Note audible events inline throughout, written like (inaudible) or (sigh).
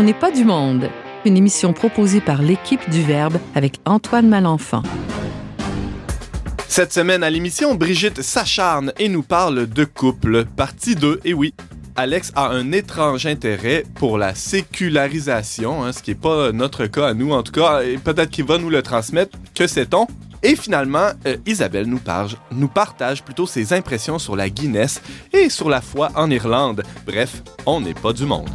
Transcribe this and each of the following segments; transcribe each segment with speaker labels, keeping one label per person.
Speaker 1: On n'est pas du monde, une émission proposée par l'équipe du Verbe avec Antoine Malenfant.
Speaker 2: Cette semaine à l'émission, Brigitte s'acharne et nous parle de couple, partie 2, et oui. Alex a un étrange intérêt pour la sécularisation, hein, ce qui n'est pas notre cas à nous en tout cas, et peut-être qu'il va nous le transmettre, que sait-on? Et finalement, euh, Isabelle nous, parge, nous partage plutôt ses impressions sur la Guinness et sur la foi en Irlande. Bref, on n'est pas du monde.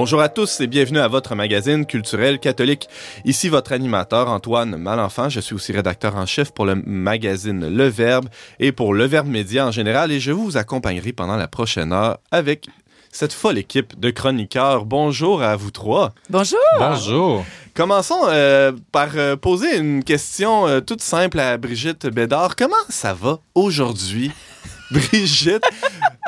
Speaker 2: Bonjour à tous et bienvenue à votre magazine culturel catholique. Ici votre animateur Antoine Malenfant. Je suis aussi rédacteur en chef pour le magazine Le Verbe et pour Le Verbe Média en général et je vous accompagnerai pendant la prochaine heure avec cette folle équipe de chroniqueurs. Bonjour à vous trois.
Speaker 1: Bonjour.
Speaker 3: Bonjour.
Speaker 2: Commençons euh, par euh, poser une question euh, toute simple à Brigitte Bédard. Comment ça va aujourd'hui? (laughs) Brigitte,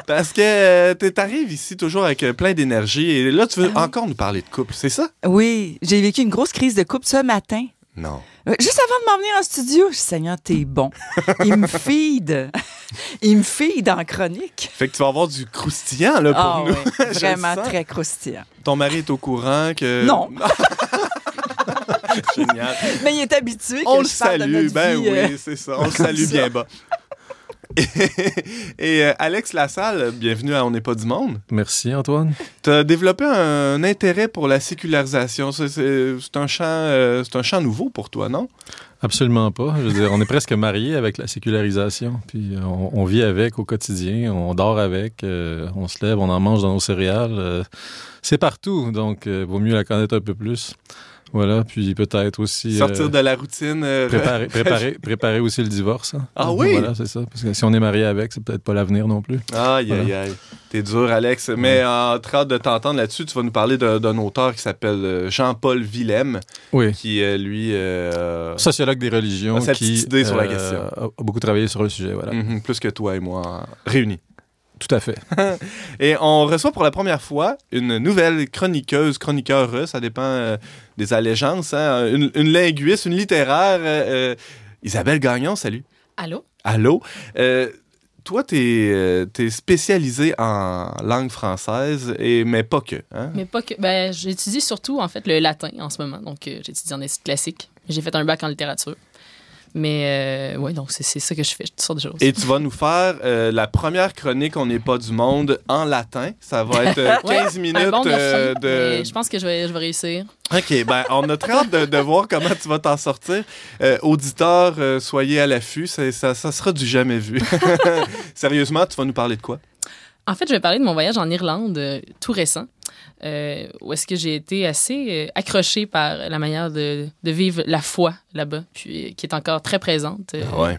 Speaker 2: parce que euh, tu arrives ici toujours avec euh, plein d'énergie et là, tu veux encore nous parler de couple, c'est ça?
Speaker 4: Oui, j'ai vécu une grosse crise de couple ce matin.
Speaker 2: Non.
Speaker 4: Euh, Juste avant de m'en venir en studio, je dis, Seigneur, t'es bon. Il me feed. Il me feed en chronique.
Speaker 2: Fait que tu vas avoir du croustillant là, pour
Speaker 4: Ah
Speaker 2: nous.
Speaker 4: oui, (laughs) vraiment très croustillant.
Speaker 2: Ton mari est au courant que...
Speaker 4: Non. (laughs)
Speaker 2: Génial.
Speaker 4: Mais il est habitué que
Speaker 2: On le
Speaker 4: je parle de
Speaker 2: salue,
Speaker 4: notre
Speaker 2: ben
Speaker 4: vie, euh,
Speaker 2: oui, c'est ça. On le salue
Speaker 4: ça.
Speaker 2: bien bas. Et, (laughs) et, euh, Alex Lassalle, bienvenue à On n'est pas du monde.
Speaker 3: Merci, Antoine.
Speaker 2: Tu as développé un, intérêt pour la sécularisation. C'est- un, champ, euh, un champ nouveau pour toi, non?
Speaker 3: Absolument pas. Je veux dire, on est presque mariés avec la sécularisation. Puis euh, on, on vit avec au quotidien, on dort avec, euh, on se lève, on en mange dans nos céréales. c'est partout, donc vaut mieux la connaître un peu plus. Voilà, puis peut-être aussi... euh,
Speaker 2: Sortir de la routine. euh,
Speaker 3: Préparer, (laughs) préparer, préparer aussi le divorce. hein.
Speaker 2: Ah oui?
Speaker 3: Voilà, c'est ça. Parce que si on est marié avec, c'est peut-être pas l'avenir non plus.
Speaker 2: Aïe, aïe,
Speaker 3: Voilà.
Speaker 2: aïe. T'es dur, Alex. Mais en hâte de t'entendre là-dessus, tu vas nous parler d'un auteur qui s'appelle euh, Jean-Paul Willem,
Speaker 3: Oui.
Speaker 2: qui, lui, euh,
Speaker 3: Sociologue des religions
Speaker 2: Ah, sa
Speaker 3: qui
Speaker 2: idée sur la question.
Speaker 3: a a beaucoup travaillé sur le sujet. Voilà.
Speaker 2: mhm, plus que toi et moi réunis.
Speaker 3: Tout à fait. (laughs)
Speaker 2: Et on reçoit pour la première fois une nouvelle chroniqueuse, chroniqueur, ça dépend euh, des allégeances, hein, une, une linguiste, une littéraire, euh, euh, Isabelle Gagnon, salut.
Speaker 5: Allô?
Speaker 2: Allô? Euh, toi, t'es es spécialisé en langue française, et, mais pas que. Hein?
Speaker 5: Mais pas que. Ben, j'étudie surtout, en fait, le latin en ce moment. Donc, euh, j'étudie en études classiques. J'ai fait un bac en littérature. Mais, euh, ouais, donc, c'est ça que je fais, toutes sortes de choses.
Speaker 2: Et tu vas nous faire euh, la première chronique On n'est pas du monde en latin. Ça va être euh, 15 (laughs)
Speaker 5: Ouais,
Speaker 2: minutes
Speaker 5: bon
Speaker 2: euh, de.
Speaker 5: Je pense que je vais, je vais réussir.
Speaker 2: OK, ben on a très hâte de, de voir comment tu vas t'en sortir. Euh, auditeurs, euh, soyez à l'affût, ça, ça sera du jamais vu. (laughs) Sérieusement, tu vas nous parler de quoi?
Speaker 5: En fait, je vais parler de mon voyage en Irlande euh, tout récent, euh, où est-ce que j'ai été assez euh, accrochée par la manière de, de vivre la foi là-bas, puis euh, qui est encore très présente. euh,
Speaker 2: Ouais.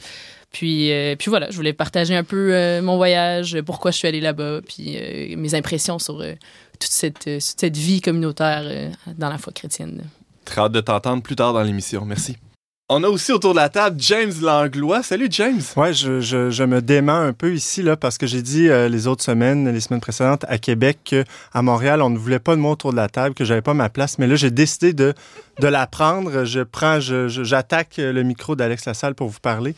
Speaker 5: Puis, euh, puis voilà, je voulais partager un peu euh, mon voyage, pourquoi je suis allée là-bas, puis euh, mes impressions sur toute, cette, toute cette vie communautaire dans la foi chrétienne.
Speaker 2: Très hâte de t'entendre plus tard dans l'émission. Merci. On a aussi autour de la table James Langlois. Salut James.
Speaker 6: Ouais, je, me dément un peu ici là parce que j'ai dit euh, les autres semaines, les semaines précédentes à Québec qu'à Montréal on ne voulait pas de moi autour de la table, que j'avais pas ma place, mais là j'ai décidé de de la prendre. Je prends, je- je- j'attaque le micro d'Alex Lassalle pour vous parler.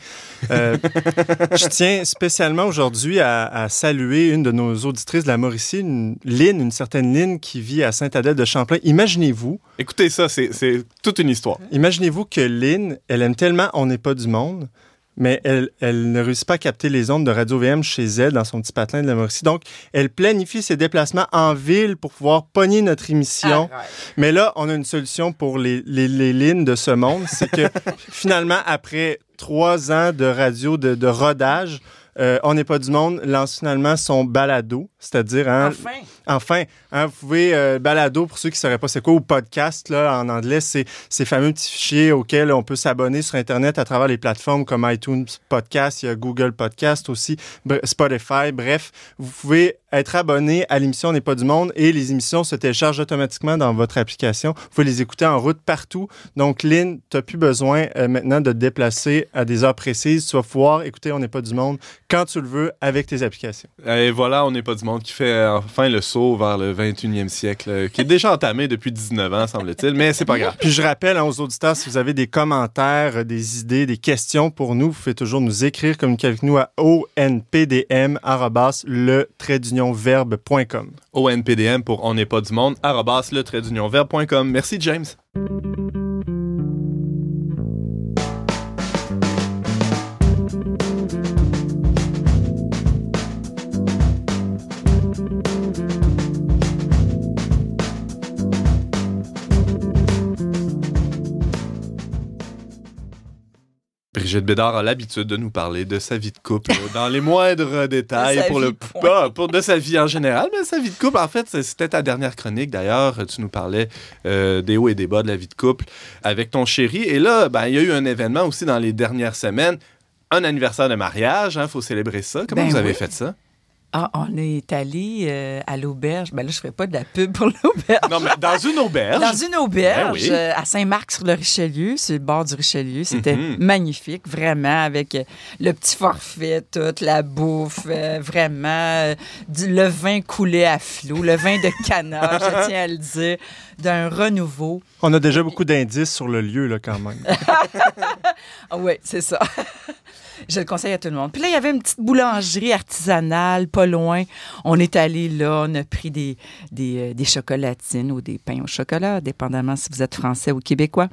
Speaker 6: Euh, (laughs) je tiens spécialement aujourd'hui à, à saluer une de nos auditrices de la Mauricie, une Lynn, une certaine Lynn qui vit à Sainte-Adèle de Champlain. Imaginez-vous,
Speaker 2: Écoutez ça, c'est c'est toute une histoire.
Speaker 6: Imaginez-vous que Lynn, elle aime tellement On n'est pas du monde, mais elle, elle ne réussit pas à capter les ondes de Radio-VM chez elle dans son petit patelin de la Mauricie. Donc, elle planifie ses déplacements en ville pour pouvoir pogner notre émission. Mais là, on a une solution pour les, les, les lignes de ce monde. C'est que (laughs) finalement, après trois ans de radio, de, de rodage, euh, On n'est pas du monde lance finalement son balado, c'est-à-dire hein,
Speaker 4: Enfin.
Speaker 6: Enfin, hein, vous pouvez euh, balado pour ceux qui ne sauraient pas c'est quoi ou podcast là en anglais, c'est ces fameux petits fichiers auxquels on peut s'abonner sur internet à travers les plateformes comme iTunes Podcast, il y a Google Podcast aussi, Spotify, bref, vous pouvez être abonné à l'émission N'est pas du monde et les émissions se téléchargent automatiquement dans votre application. Vous pouvez les écouter en route partout. Donc Lynn, tu n'as plus besoin euh, maintenant de te déplacer à des heures précises, tu vas pouvoir écouter On n'est pas du monde quand tu le veux avec tes applications.
Speaker 2: Et voilà, on n'est pas du monde qui fait enfin le saut vers le 21e siècle, euh, qui est déjà entamé depuis 19 ans, semble-t-il, mais c'est pas grave.
Speaker 6: Puis je rappelle hein, aux auditeurs, si vous avez des commentaires, euh, des idées, des questions pour nous, vous pouvez toujours nous écrire, communiquer avec nous à onpdm le verbe.com.
Speaker 2: ONPDM pour on n'est pas du monde, arrobas le trait d'union verbe.com. Merci, James. Brigitte Bédard a l'habitude de nous parler de sa vie de couple dans les moindres (laughs) détails pour le (laughs) pas pour de sa vie en général, mais sa vie de couple. En fait, c'était ta dernière chronique d'ailleurs, tu nous parlais euh, des hauts et des bas de la vie de couple avec ton chéri. Et là ben il y a eu un événement aussi dans les dernières semaines, un anniversaire de mariage, hein, faut célébrer ça. Comment
Speaker 4: Ben
Speaker 2: vous avez
Speaker 4: oui.
Speaker 2: fait ça?
Speaker 4: Ah, on est allé euh, à l'auberge. Ben là, je ne ferai pas de la pub pour (laughs) l'auberge.
Speaker 2: Non mais dans une auberge.
Speaker 4: Dans une auberge
Speaker 2: Ben oui.
Speaker 4: euh, à Saint-Marc-sur-le-Richelieu, sur le bord du Richelieu. C'était
Speaker 2: Mhm.
Speaker 4: magnifique, vraiment, avec euh, le petit forfait, toute la bouffe, euh, vraiment. du, le vin coulait à flot, le vin de canard, je tiens à le dire, d'un renouveau.
Speaker 6: On a déjà beaucoup d'indices sur le lieu, là, quand même. (laughs)
Speaker 4: Ah oui, c'est ça. Je le conseille à tout le monde. Puis là, il y avait une petite boulangerie artisanale, pas loin. On est allé là, on a pris des, des, euh, des chocolatines ou des pains au chocolat, dépendamment si vous êtes français ou québécois.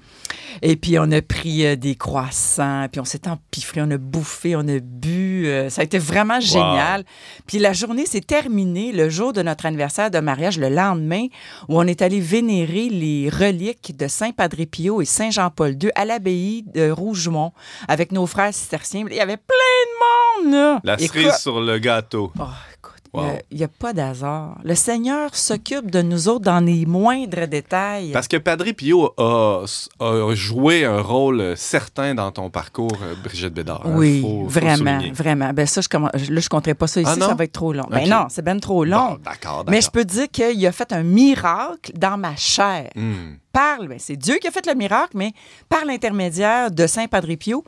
Speaker 4: Et puis, on a pris euh, des croissants, puis on s'est empiffré, on a bouffé, on a bu. euh, ça a été vraiment génial. Puis la journée s'est terminée le jour de notre anniversaire de mariage, le lendemain, où on est allé vénérer les reliques de Saint Padre Pio et Saint Jean-Paul II à l'abbaye de Rougemont avec nos frères cisterciens. Il y avait plein de monde, là.
Speaker 2: La
Speaker 4: Écoute-
Speaker 2: cerise sur le gâteau.
Speaker 4: Oh,
Speaker 2: Wow.
Speaker 4: il n'y a, pas d'hasard. Le Seigneur s'occupe de nous autres dans les moindres détails.
Speaker 2: Parce que Padre Pio a, a joué un rôle certain dans ton parcours, euh, Brigitte Bédard.
Speaker 4: Oui,
Speaker 2: Faut-
Speaker 4: vraiment, vraiment. Ben ça, je là, je ne compterai pas ça ici,
Speaker 2: Ah non?
Speaker 4: ça va être trop long. Ben
Speaker 2: Ok.
Speaker 4: non, c'est ben trop long.
Speaker 2: Bon, d'accord,
Speaker 4: Mais je peux dire qu'il a fait un miracle dans ma chair.
Speaker 2: Hmm.
Speaker 4: Par, ben, c'est Dieu qui a fait le miracle, mais par l'intermédiaire de Saint Padre Pio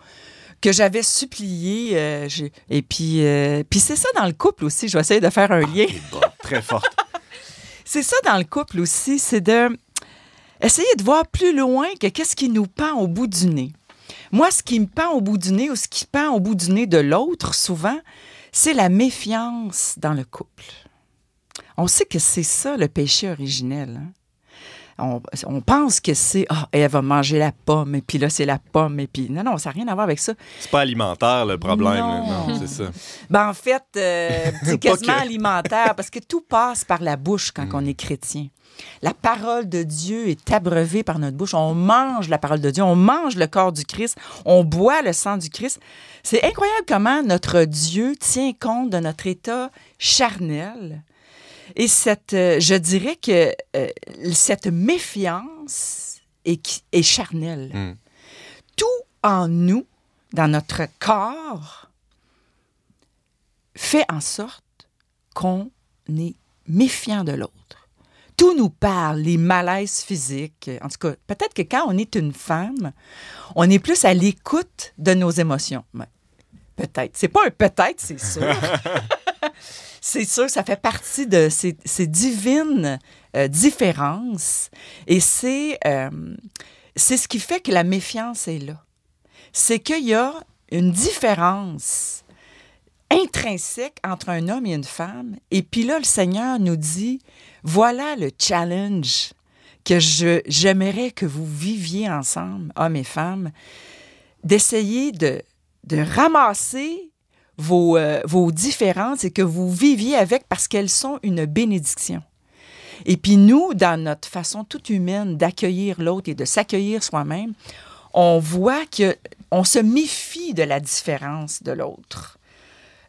Speaker 4: que j'avais supplié. euh, et puis, euh, puis c'est ça dans le couple aussi. Je vais essayer de faire un lien.
Speaker 2: Bon, très forte. (laughs)
Speaker 4: C'est ça dans le couple aussi, c'est de essayer de voir plus loin que qu'est-ce qui nous pend au bout du nez. Moi, ce qui me pend au bout du nez ou ce qui pend au bout du nez de l'autre, souvent, c'est la méfiance dans le couple. On sait que c'est ça le péché originel. hein. On, on pense que c'est ah elle va manger la pomme et puis là c'est la pomme et puis non non ça n'a rien à voir avec ça
Speaker 2: C'est pas alimentaire le problème.
Speaker 4: Non.
Speaker 2: Non, c'est ça.
Speaker 4: ben, en fait, euh, (laughs) c'est quasiment
Speaker 2: que.
Speaker 4: alimentaire parce que tout passe par la bouche quand
Speaker 2: Mm.
Speaker 4: on est chrétien. La parole de Dieu est abreuvée par notre bouche. On mange la parole de Dieu, on mange le corps du Christ, on boit le sang du Christ. C'est incroyable comment notre Dieu tient compte de notre état charnel. Et cette, euh, je dirais que euh, cette méfiance est, charnelle.
Speaker 2: Mm.
Speaker 4: Tout en nous, dans notre corps, fait en sorte qu'on est méfiant de l'autre. Tout nous parle, les malaises physiques. En tout cas, peut-être que quand on est une femme, on est plus à l'écoute de nos émotions. Peut-être. C'est pas un peut-être, c'est sûr. (laughs) c'est sûr, ça fait partie de ces, ces divines euh, différences. Et c'est euh, c'est ce qui fait que la méfiance est là. C'est qu'il y a une différence intrinsèque entre un homme et une femme. Et puis là, le Seigneur nous dit, voilà le challenge que je, j'aimerais que vous viviez ensemble, hommes et femmes, d'essayer de, de ramasser vos, euh, vos différences et que vous viviez avec parce qu'elles sont une bénédiction. Et puis nous, dans notre façon toute humaine d'accueillir l'autre et de s'accueillir soi-même, on voit que on se méfie de la différence de l'autre.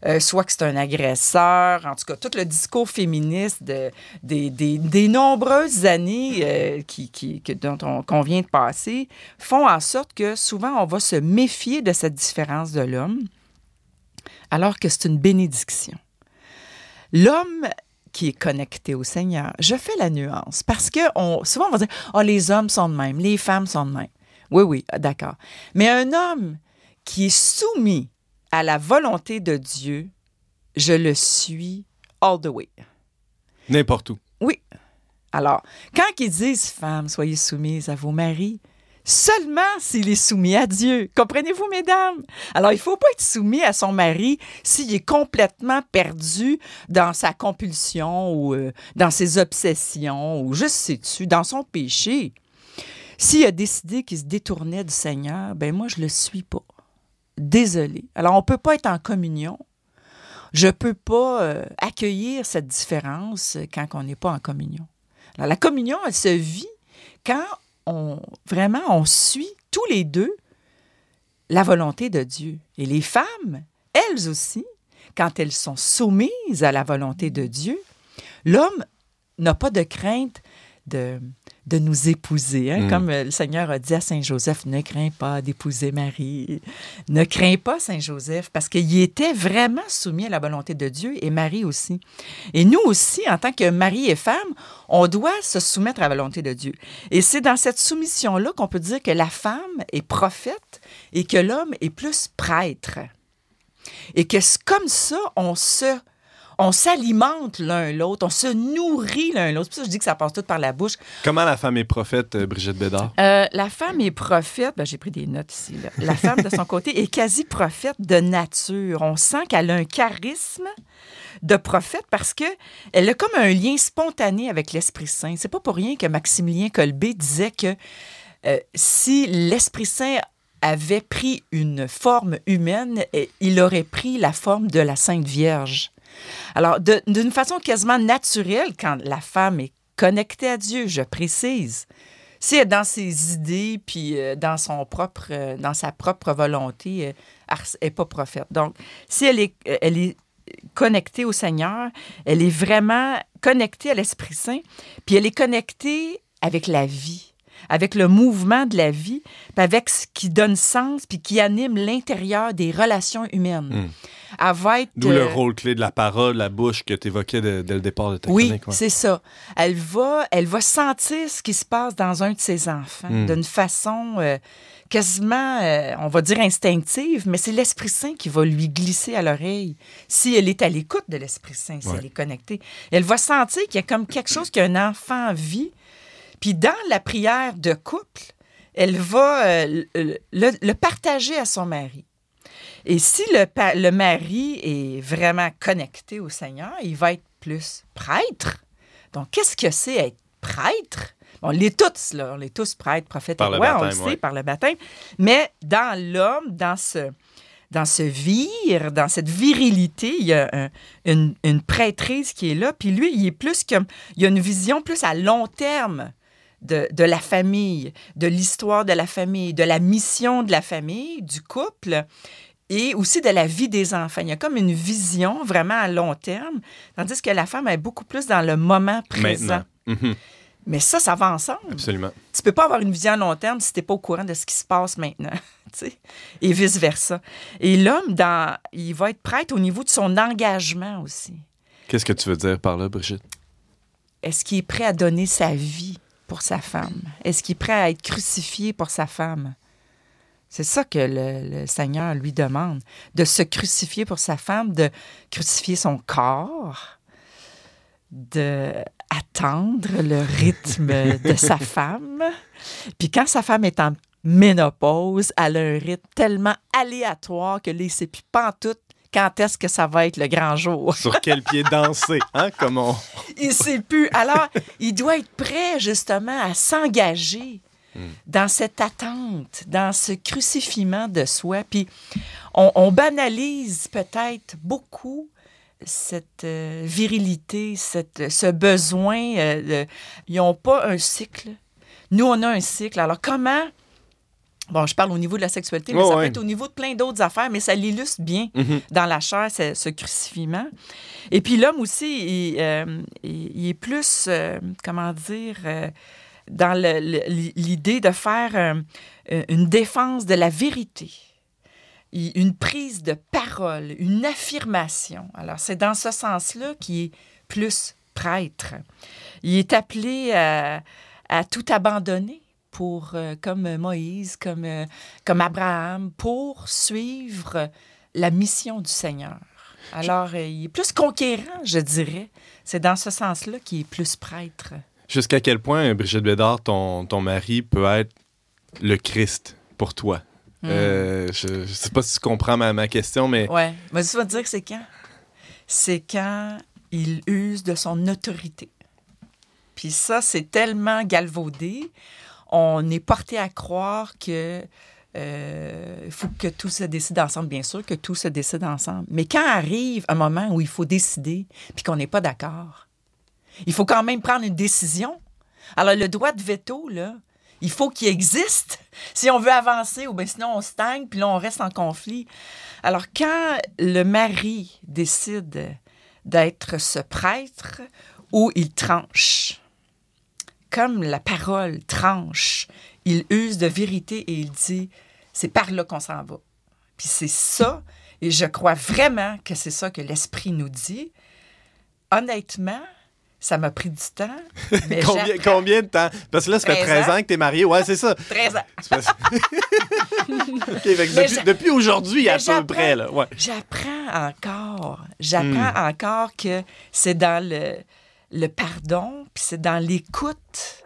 Speaker 4: Euh, soit que c'est un agresseur, en tout cas, tout le discours féministe de, des, des- nombreuses années euh, qui, qui- dont on, qu'on vient de passer font en sorte que souvent on va se méfier de cette différence de l'homme, alors que c'est une bénédiction. L'homme qui est connecté au Seigneur, je fais la nuance parce que on, souvent on va dire oh, les hommes sont de même, les femmes sont de même. Oui, oui, d'accord. Mais un homme qui est soumis à la volonté de Dieu, je le suis all the way.
Speaker 2: N'importe où.
Speaker 4: Oui. Alors, quand ils disent, femmes, soyez soumises à vos maris, seulement s'il est soumis à Dieu. Comprenez-vous, mesdames? Alors, il ne faut pas être soumis à son mari s'il est complètement perdu dans sa compulsion ou euh, dans ses obsessions ou juste sais-tu, dans son péché. S'il a décidé qu'il se détournait du Seigneur, ben moi, je le suis pas. Désolé. Alors, on ne peut pas être en communion. Je ne peux pas euh, accueillir cette différence quand on n'est pas en communion. Alors, la communion, elle se vit quand vraiment on suit tous les deux la volonté de Dieu. Et les femmes, elles aussi, quand elles sont soumises à la volonté de Dieu, l'homme n'a pas de crainte de, de nous épouser. hein.
Speaker 2: Mm.
Speaker 4: Comme euh, le Seigneur a dit à Saint Joseph, ne crains pas d'épouser Marie. Ne crains pas Saint Joseph, parce qu'il était vraiment soumis à la volonté de Dieu et Marie aussi. Et nous aussi, en tant que mari et femme, on doit se soumettre à la volonté de Dieu. Et c'est dans cette soumission-là qu'on peut dire que la femme est prophète et que l'homme est plus prêtre. Et que comme ça, on se on s'alimente l'un l'autre, on se nourrit l'un l'autre. C'est pour ça que je dis que ça passe tout par la bouche.
Speaker 2: Comment la femme est prophète, euh, Brigitte Bédard?
Speaker 4: Euh, la femme est prophète, ben, j'ai pris des notes ici. là. La femme, de son côté, est quasi prophète de nature. On sent qu'elle a un charisme de prophète parce que elle a comme un lien spontané avec l'Esprit Saint. C'est pas pour rien que Maximilien Kolbe disait que euh, si l'Esprit Saint avait pris une forme humaine, il aurait pris la forme de la Sainte Vierge. Alors, d'une façon quasiment naturelle, quand la femme est connectée à Dieu, je précise, si elle est dans ses idées puis euh, dans son propre euh, dans sa propre volonté, euh, elle n'est pas prophète. Donc, si elle est euh, elle est connectée au Seigneur, elle est vraiment connectée à l'Esprit Saint, puis elle est connectée avec la vie, avec le mouvement de la vie, puis avec ce qui donne sens puis qui anime l'intérieur des relations humaines.
Speaker 2: Mm.
Speaker 4: Elle va être
Speaker 2: D'où le
Speaker 4: euh,
Speaker 2: rôle clé de la parole, la bouche que tu évoquais dès le départ de ta
Speaker 4: oui,
Speaker 2: chronique. ouais.
Speaker 4: c'est ça. Elle va, elle va sentir ce qui se passe dans un de ses enfants
Speaker 2: Mm.
Speaker 4: d'une façon euh, quasiment, euh, on va dire instinctive, mais c'est l'Esprit Saint qui va lui glisser à l'oreille si elle est à l'écoute de l'Esprit Saint, si
Speaker 2: Ouais.
Speaker 4: elle est connectée. Elle va sentir qu'il y a comme quelque chose qu'un enfant vit. Puis dans la prière de couple, elle va euh, le, partager à son mari. Et si le, le mari est vraiment connecté au Seigneur, il va être plus prêtre. Donc, qu'est-ce que c'est être prêtre? On l'est tous, là. On est tous prêtres, prophètes
Speaker 2: Par
Speaker 4: et
Speaker 2: le
Speaker 4: rois, on le sait,
Speaker 2: ouais.
Speaker 4: par le baptême. Mais dans l'homme, dans ce, dans ce vire, dans cette virilité, il y a un- une, une prêtrise qui est là. Puis lui, il est plus comme... Il a une vision plus à long terme de, de la famille, de l'histoire de la famille, de la mission de la famille, du couple et aussi de la vie des enfants. Il y a comme une vision vraiment à long terme, tandis que la femme est beaucoup plus dans le moment présent.
Speaker 2: Mhm,
Speaker 4: Mais ça, ça va ensemble.
Speaker 2: Absolument.
Speaker 4: Tu peux pas avoir une vision à long terme si tu n'es pas au courant de ce qui se passe maintenant. (laughs) tu sais, et vice-versa. Et l'homme, dans, il va être prêtre au niveau de son engagement aussi.
Speaker 2: Qu'est-ce que tu veux dire par là, Brigitte?
Speaker 4: Est-ce qu'il est prêt à donner sa vie? Pour sa femme? Est-ce qu'il est prêt à être crucifié pour sa femme? C'est ça que le, le Seigneur lui demande, de se crucifier pour sa femme, de crucifier son corps, de attendre le rythme de sa (laughs) femme. Puis quand sa femme est en ménopause, elle a un rythme tellement aléatoire que là, il ne sait plus pantoute quand est-ce que ça va être le grand jour? (laughs)
Speaker 2: Sur quel pied danser, hein? Comme on...
Speaker 4: Il sait plus. Alors, il doit être prêt justement à s'engager dans cette attente, dans ce crucifiement de soi. Puis, on, on banalise peut-être beaucoup cette euh, virilité, cette, ce besoin. euh, de- ils n'ont pas un cycle. Nous, on a un cycle. Alors, comment... Bon, je parle au niveau de la sexualité, mais ça
Speaker 2: ouais.
Speaker 4: peut être au niveau de plein d'autres affaires, mais ça l'illustre bien
Speaker 2: Mhm.
Speaker 4: dans la chair, ce, ce crucifiement. Et puis l'homme aussi, il, euh, il- il est plus, euh, comment dire, euh, dans l'idée de faire une défense de la vérité, une prise de parole, une affirmation. Alors c'est dans ce sens-là qu'il est plus prêtre. Il est appelé à, à tout abandonner pour, euh, comme Moïse, comme, euh, comme Abraham, pour suivre la mission du Seigneur. Alors, euh, il est plus conquérant, je dirais. C'est dans ce sens-là qu'il est plus prêtre.
Speaker 2: Jusqu'à quel point, Brigitte Bédard, ton, ton mari peut être le Christ pour toi?
Speaker 4: Hmm.
Speaker 2: Euh, je ne sais pas si tu comprends ma, ma question, mais
Speaker 4: Ouais. Mais tu vas te dire que c'est quand? C'est quand il use de son autorité. Puis ça, c'est tellement galvaudé. On est porté à croire que euh, faut que tout se décide ensemble, bien sûr que tout se décide ensemble. Mais quand arrive un moment où il faut décider, puis qu'on n'est pas d'accord, il faut quand même prendre une décision. Alors le droit de veto, là, il faut qu'il existe (laughs) si on veut avancer, ou bien sinon on stagne, puis là on reste en conflit. Alors quand le mari décide d'être ce prêtre où il tranche, comme la parole tranche, il use de vérité et il dit, c'est par là qu'on s'en va. Puis c'est ça, et je crois vraiment que c'est ça que l'Esprit nous dit. Honnêtement, ça m'a pris du temps. (laughs) Mais
Speaker 2: combien, de temps? Parce que là, ça fait
Speaker 4: 13
Speaker 2: 13 ans que tu es marié. Ouais, c'est ça.
Speaker 4: 13 ans.
Speaker 2: Parce- (laughs) OK, fait que
Speaker 4: Mais
Speaker 2: depuis, depuis aujourd'hui, à peu près. Là. Ouais.
Speaker 4: J'apprends encore. J'apprends encore que c'est dans le, le pardon, puis c'est dans l'écoute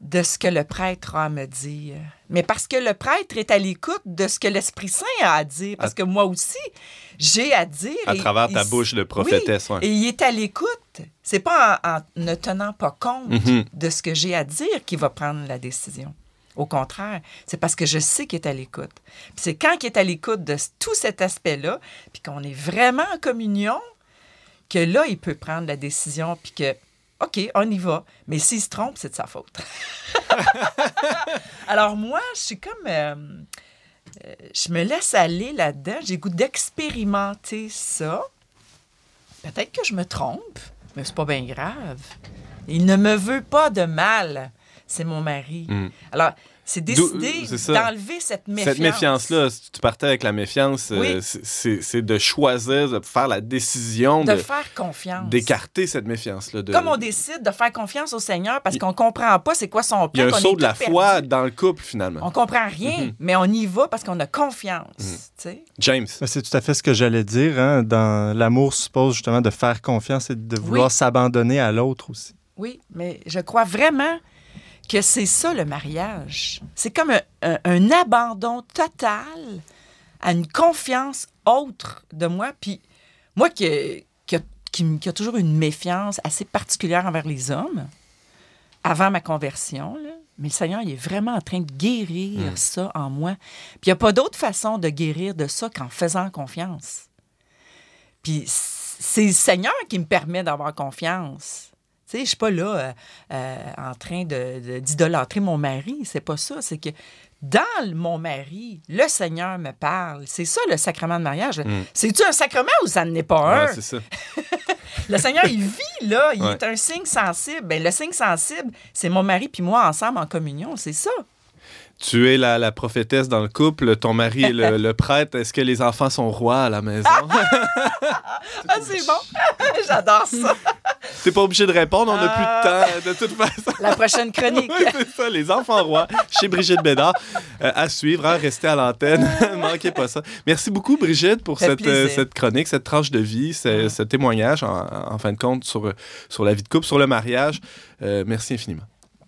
Speaker 4: de ce que le prêtre a à me dire. Mais parce que le prêtre est à l'écoute de ce que l'Esprit Saint a à dire. Parce que moi aussi, j'ai à dire.
Speaker 2: À
Speaker 4: et-
Speaker 2: travers ta
Speaker 4: et-
Speaker 2: bouche de prophétesse.
Speaker 4: Oui, et il est à l'écoute. C'est pas en, en ne tenant pas compte
Speaker 2: Mhm.
Speaker 4: de ce que j'ai à dire qu'il va prendre la décision. Au contraire, c'est parce que je sais qu'il est à l'écoute. C'est quand il est à l'écoute de tout cet aspect-là, puis qu'on est vraiment en communion, que là, il peut prendre la décision, puis que, OK, on y va. Mais s'il se trompe, c'est de sa faute. (laughs) Alors moi, je suis comme... euh, euh, je me laisse aller là-dedans. J'ai goût d'expérimenter ça. Peut-être que je me trompe, mais c'est pas bien grave. Il ne me veut pas de mal. C'est mon mari.
Speaker 2: Mm.
Speaker 4: Alors, c'est décidé
Speaker 2: ça.
Speaker 4: d'enlever cette méfiance.
Speaker 2: Cette méfiance-là, si tu partais avec la méfiance, euh,
Speaker 4: Oui.
Speaker 2: c'est- c'est c'est de choisir, de faire la décision
Speaker 4: De
Speaker 2: de-
Speaker 4: faire confiance.
Speaker 2: d'écarter cette méfiance-là. de-
Speaker 4: Comme on décide de faire confiance au Seigneur parce qu'on comprend pas c'est quoi son
Speaker 2: Il y
Speaker 4: plan.
Speaker 2: a un saut de la foi dans le couple, finalement.
Speaker 4: On comprend rien,
Speaker 2: Mhm.
Speaker 4: mais on y va parce qu'on a confiance. tu sais.
Speaker 2: James.
Speaker 6: Mais C'est tout à fait ce que j'allais dire. hein. Dans l'amour suppose justement de faire confiance et de vouloir
Speaker 4: Oui.
Speaker 6: s'abandonner à l'autre aussi.
Speaker 4: Oui, mais je crois vraiment que c'est ça le mariage. C'est comme un, un- un abandon total à une confiance autre de moi. Puis moi qui, qui, qui qui a toujours une méfiance assez particulière envers les hommes, avant ma conversion, là, mais le Seigneur, il est vraiment en train de guérir ça en moi. Puis il n'y a pas d'autre façon de guérir de ça qu'en faisant confiance. Puis c'est le Seigneur qui me permet d'avoir confiance. Je suis pas là euh, euh, en train de- de- d'idolâtrer mon mari. C'est pas ça. C'est que dans mon mari, le Seigneur me parle. C'est ça le sacrement de mariage. C'est-tu un sacrement ou ça n'est pas un?
Speaker 2: Ouais, c'est ça. (laughs)
Speaker 4: Le Seigneur, il vit là. Il
Speaker 2: Ouais.
Speaker 4: est un signe sensible. Ben, le signe sensible, c'est mon mari puis moi ensemble en communion. C'est ça.
Speaker 2: Tu es la, la prophétesse dans le couple, ton mari est le, le prêtre. Est-ce que les enfants sont rois à la maison? (laughs) (laughs)
Speaker 4: Ah, c'est bon. (laughs) J'adore ça.
Speaker 2: T'es pas obligé de répondre, on n'a plus de temps, de toute façon.
Speaker 4: La prochaine chronique.
Speaker 2: Oui, c'est ça, les enfants rois, chez Brigitte Bédard. Euh, à suivre, hein, restez à l'antenne, manquez pas ça. Merci beaucoup, Brigitte, pour cette, euh, chronique, cette tranche de vie, ce, ce témoignage, en, en fin de compte, sur, sur la vie de couple, sur le mariage. Euh, merci infiniment.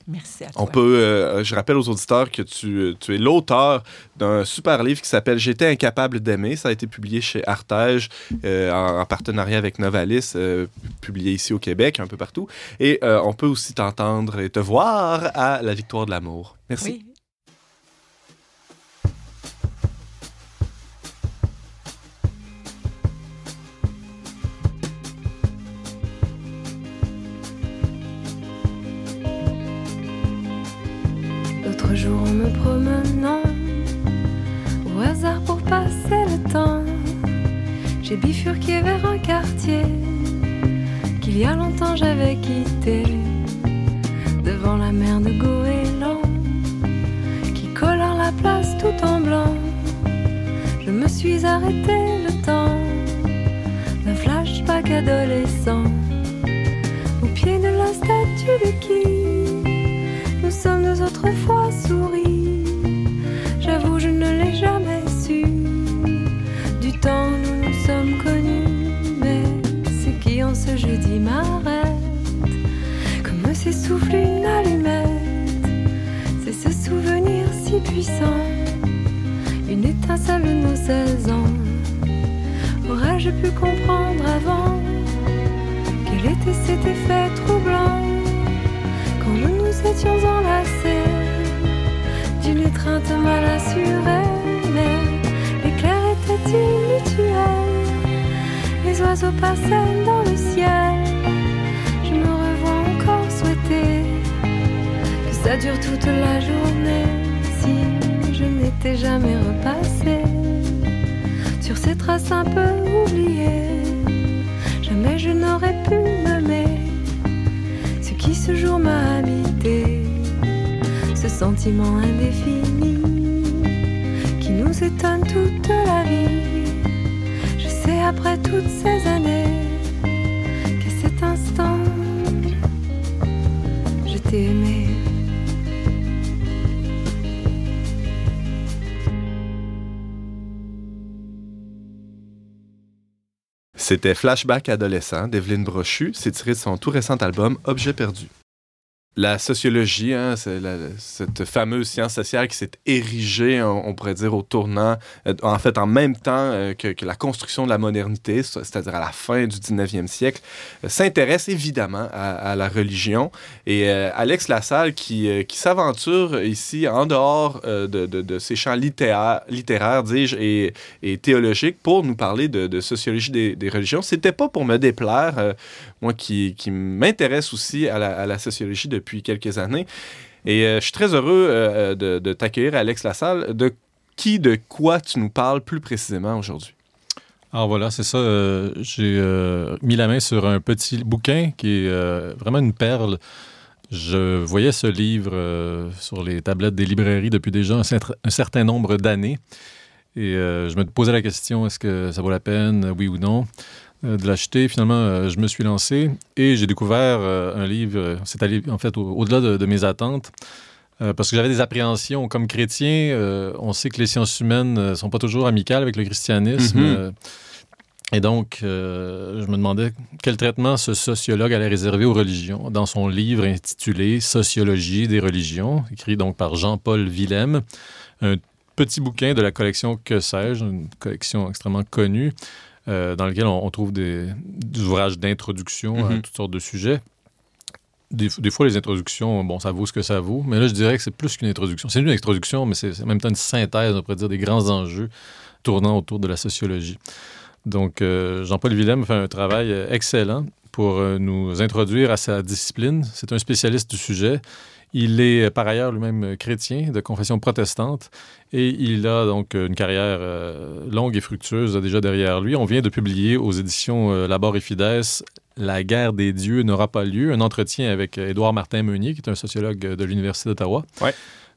Speaker 4: Merci à toi.
Speaker 2: On peut, euh, je rappelle aux auditeurs que tu, tu es l'auteur d'un super livre qui s'appelle J'étais incapable d'aimer. Ça a été publié chez Artege euh, en, en partenariat avec Novalis, euh, publié ici au Québec, un peu partout. Et euh, on peut aussi t'entendre et te voir à La Victoire de l'amour. Merci.
Speaker 4: Oui.
Speaker 7: Pour passer le temps. J'ai bifurqué vers un quartier Qu'il y a longtemps j'avais quitté. Devant la mer de Goéland Qui colore la place tout en blanc. Je me suis arrêté le temps D'un flashback adolescent. Au pied de la statue de qui nous sommes deux autres fois souris. J'avoue, je ne l'ai jamais du temps nous nous sommes connus. Mais ce qui en ce jeudi m'arrête, comme s'essouffle une allumette, c'est ce souvenir si puissant, une étincelle de nos 16 ans. Aurais-je pu comprendre avant quel était cet effet troublant? Quand nous nous étions enlacés? Oiseaux dans le ciel. Je me revois encore souhaiter que ça dure toute la journée si je n'étais jamais repassé sur ces traces un peu oubliées. Jamais je n'aurais pu nommer ce qui ce jour m'a habité, ce sentiment indéfini qui nous étonne toute la vie. Après toutes ces années qu'à cet instant, je t'ai aimé.
Speaker 2: C'était Flashback adolescent d'Evelyne Brochu. C'est tiré de son tout récent album Objet perdu. La sociologie, hein, cette fameuse science sociale qui s'est érigée, on, pourrait dire, au tournant, euh, en fait, en même temps euh, que, la construction de la modernité, c'est- c'est-à-dire à la fin du 19e siècle, euh, s'intéresse évidemment à, la religion. Et Alex Lassalle, qui, s'aventure ici en dehors de, de, ces champs littéraires, littéraires dis-je, et, théologiques pour nous parler de, sociologie des, des religions. C'était pas pour me déplaire, moi qui, m'intéresse aussi à la, sociologie depuis quelques années. Et euh, je suis très heureux euh, de, de t'accueillir, Alex Lassalle. De qui, de quoi tu nous parles plus précisément aujourd'hui?
Speaker 3: Alors voilà, c'est ça. euh, J'ai euh, mis la main sur un petit bouquin qui est euh, vraiment une perle. Je voyais ce livre euh, sur les tablettes des librairies depuis déjà un, cer- un certain nombre d'années. Et euh, je me posais la question, est-ce que ça vaut la peine, oui ou non, euh, de l'acheter. Finalement, euh, je me suis lancé et j'ai découvert euh, un livre, euh, c'est allé en fait au- au-delà de, de mes attentes. euh, parce que j'avais des appréhensions. Comme chrétien, euh, on sait que les sciences humaines ne sont pas toujours amicales avec le christianisme.
Speaker 2: Mhm.
Speaker 3: euh, et donc, euh, je me demandais quel traitement ce sociologue allait réserver aux religions dans son livre intitulé Sociologie des religions, écrit donc par Jean-Paul Willem, un petit bouquin de la collection Que sais-je, une collection extrêmement connue, euh, dans lequel on, on trouve des, des ouvrages d'introduction à
Speaker 2: Mhm.
Speaker 3: toutes sortes de sujets. Des, des fois, les introductions, bon, ça vaut ce que ça vaut, mais là, je dirais que c'est plus qu'une introduction. C'est une introduction, mais c'est en même temps une synthèse, on pourrait dire, des grands enjeux tournant autour de la sociologie. Donc, euh, Jean-Paul Willem fait un travail euh, excellent pour nous introduire à sa discipline. C'est un spécialiste du sujet. Il est euh, par ailleurs lui-même euh, chrétien de confession protestante et il a donc une carrière euh, longue et fructueuse déjà derrière lui. On vient de publier aux éditions euh, Labor et Fides La guerre des dieux n'aura pas lieu, un entretien avec euh, Édouard Martin Meunier, qui est un sociologue euh, de l'Université d'Ottawa.
Speaker 2: Ouais.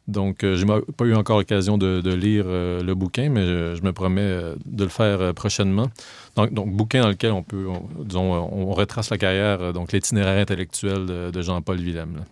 Speaker 3: Donc, euh, je n'ai pas eu encore l'occasion de, de lire euh, le bouquin, mais je, je me promets euh, de le faire euh, prochainement. Donc, donc, bouquin dans lequel on peut, on, disons, on, retrace la carrière, euh, donc l'itinéraire intellectuel de, de Jean-Paul Willem. là.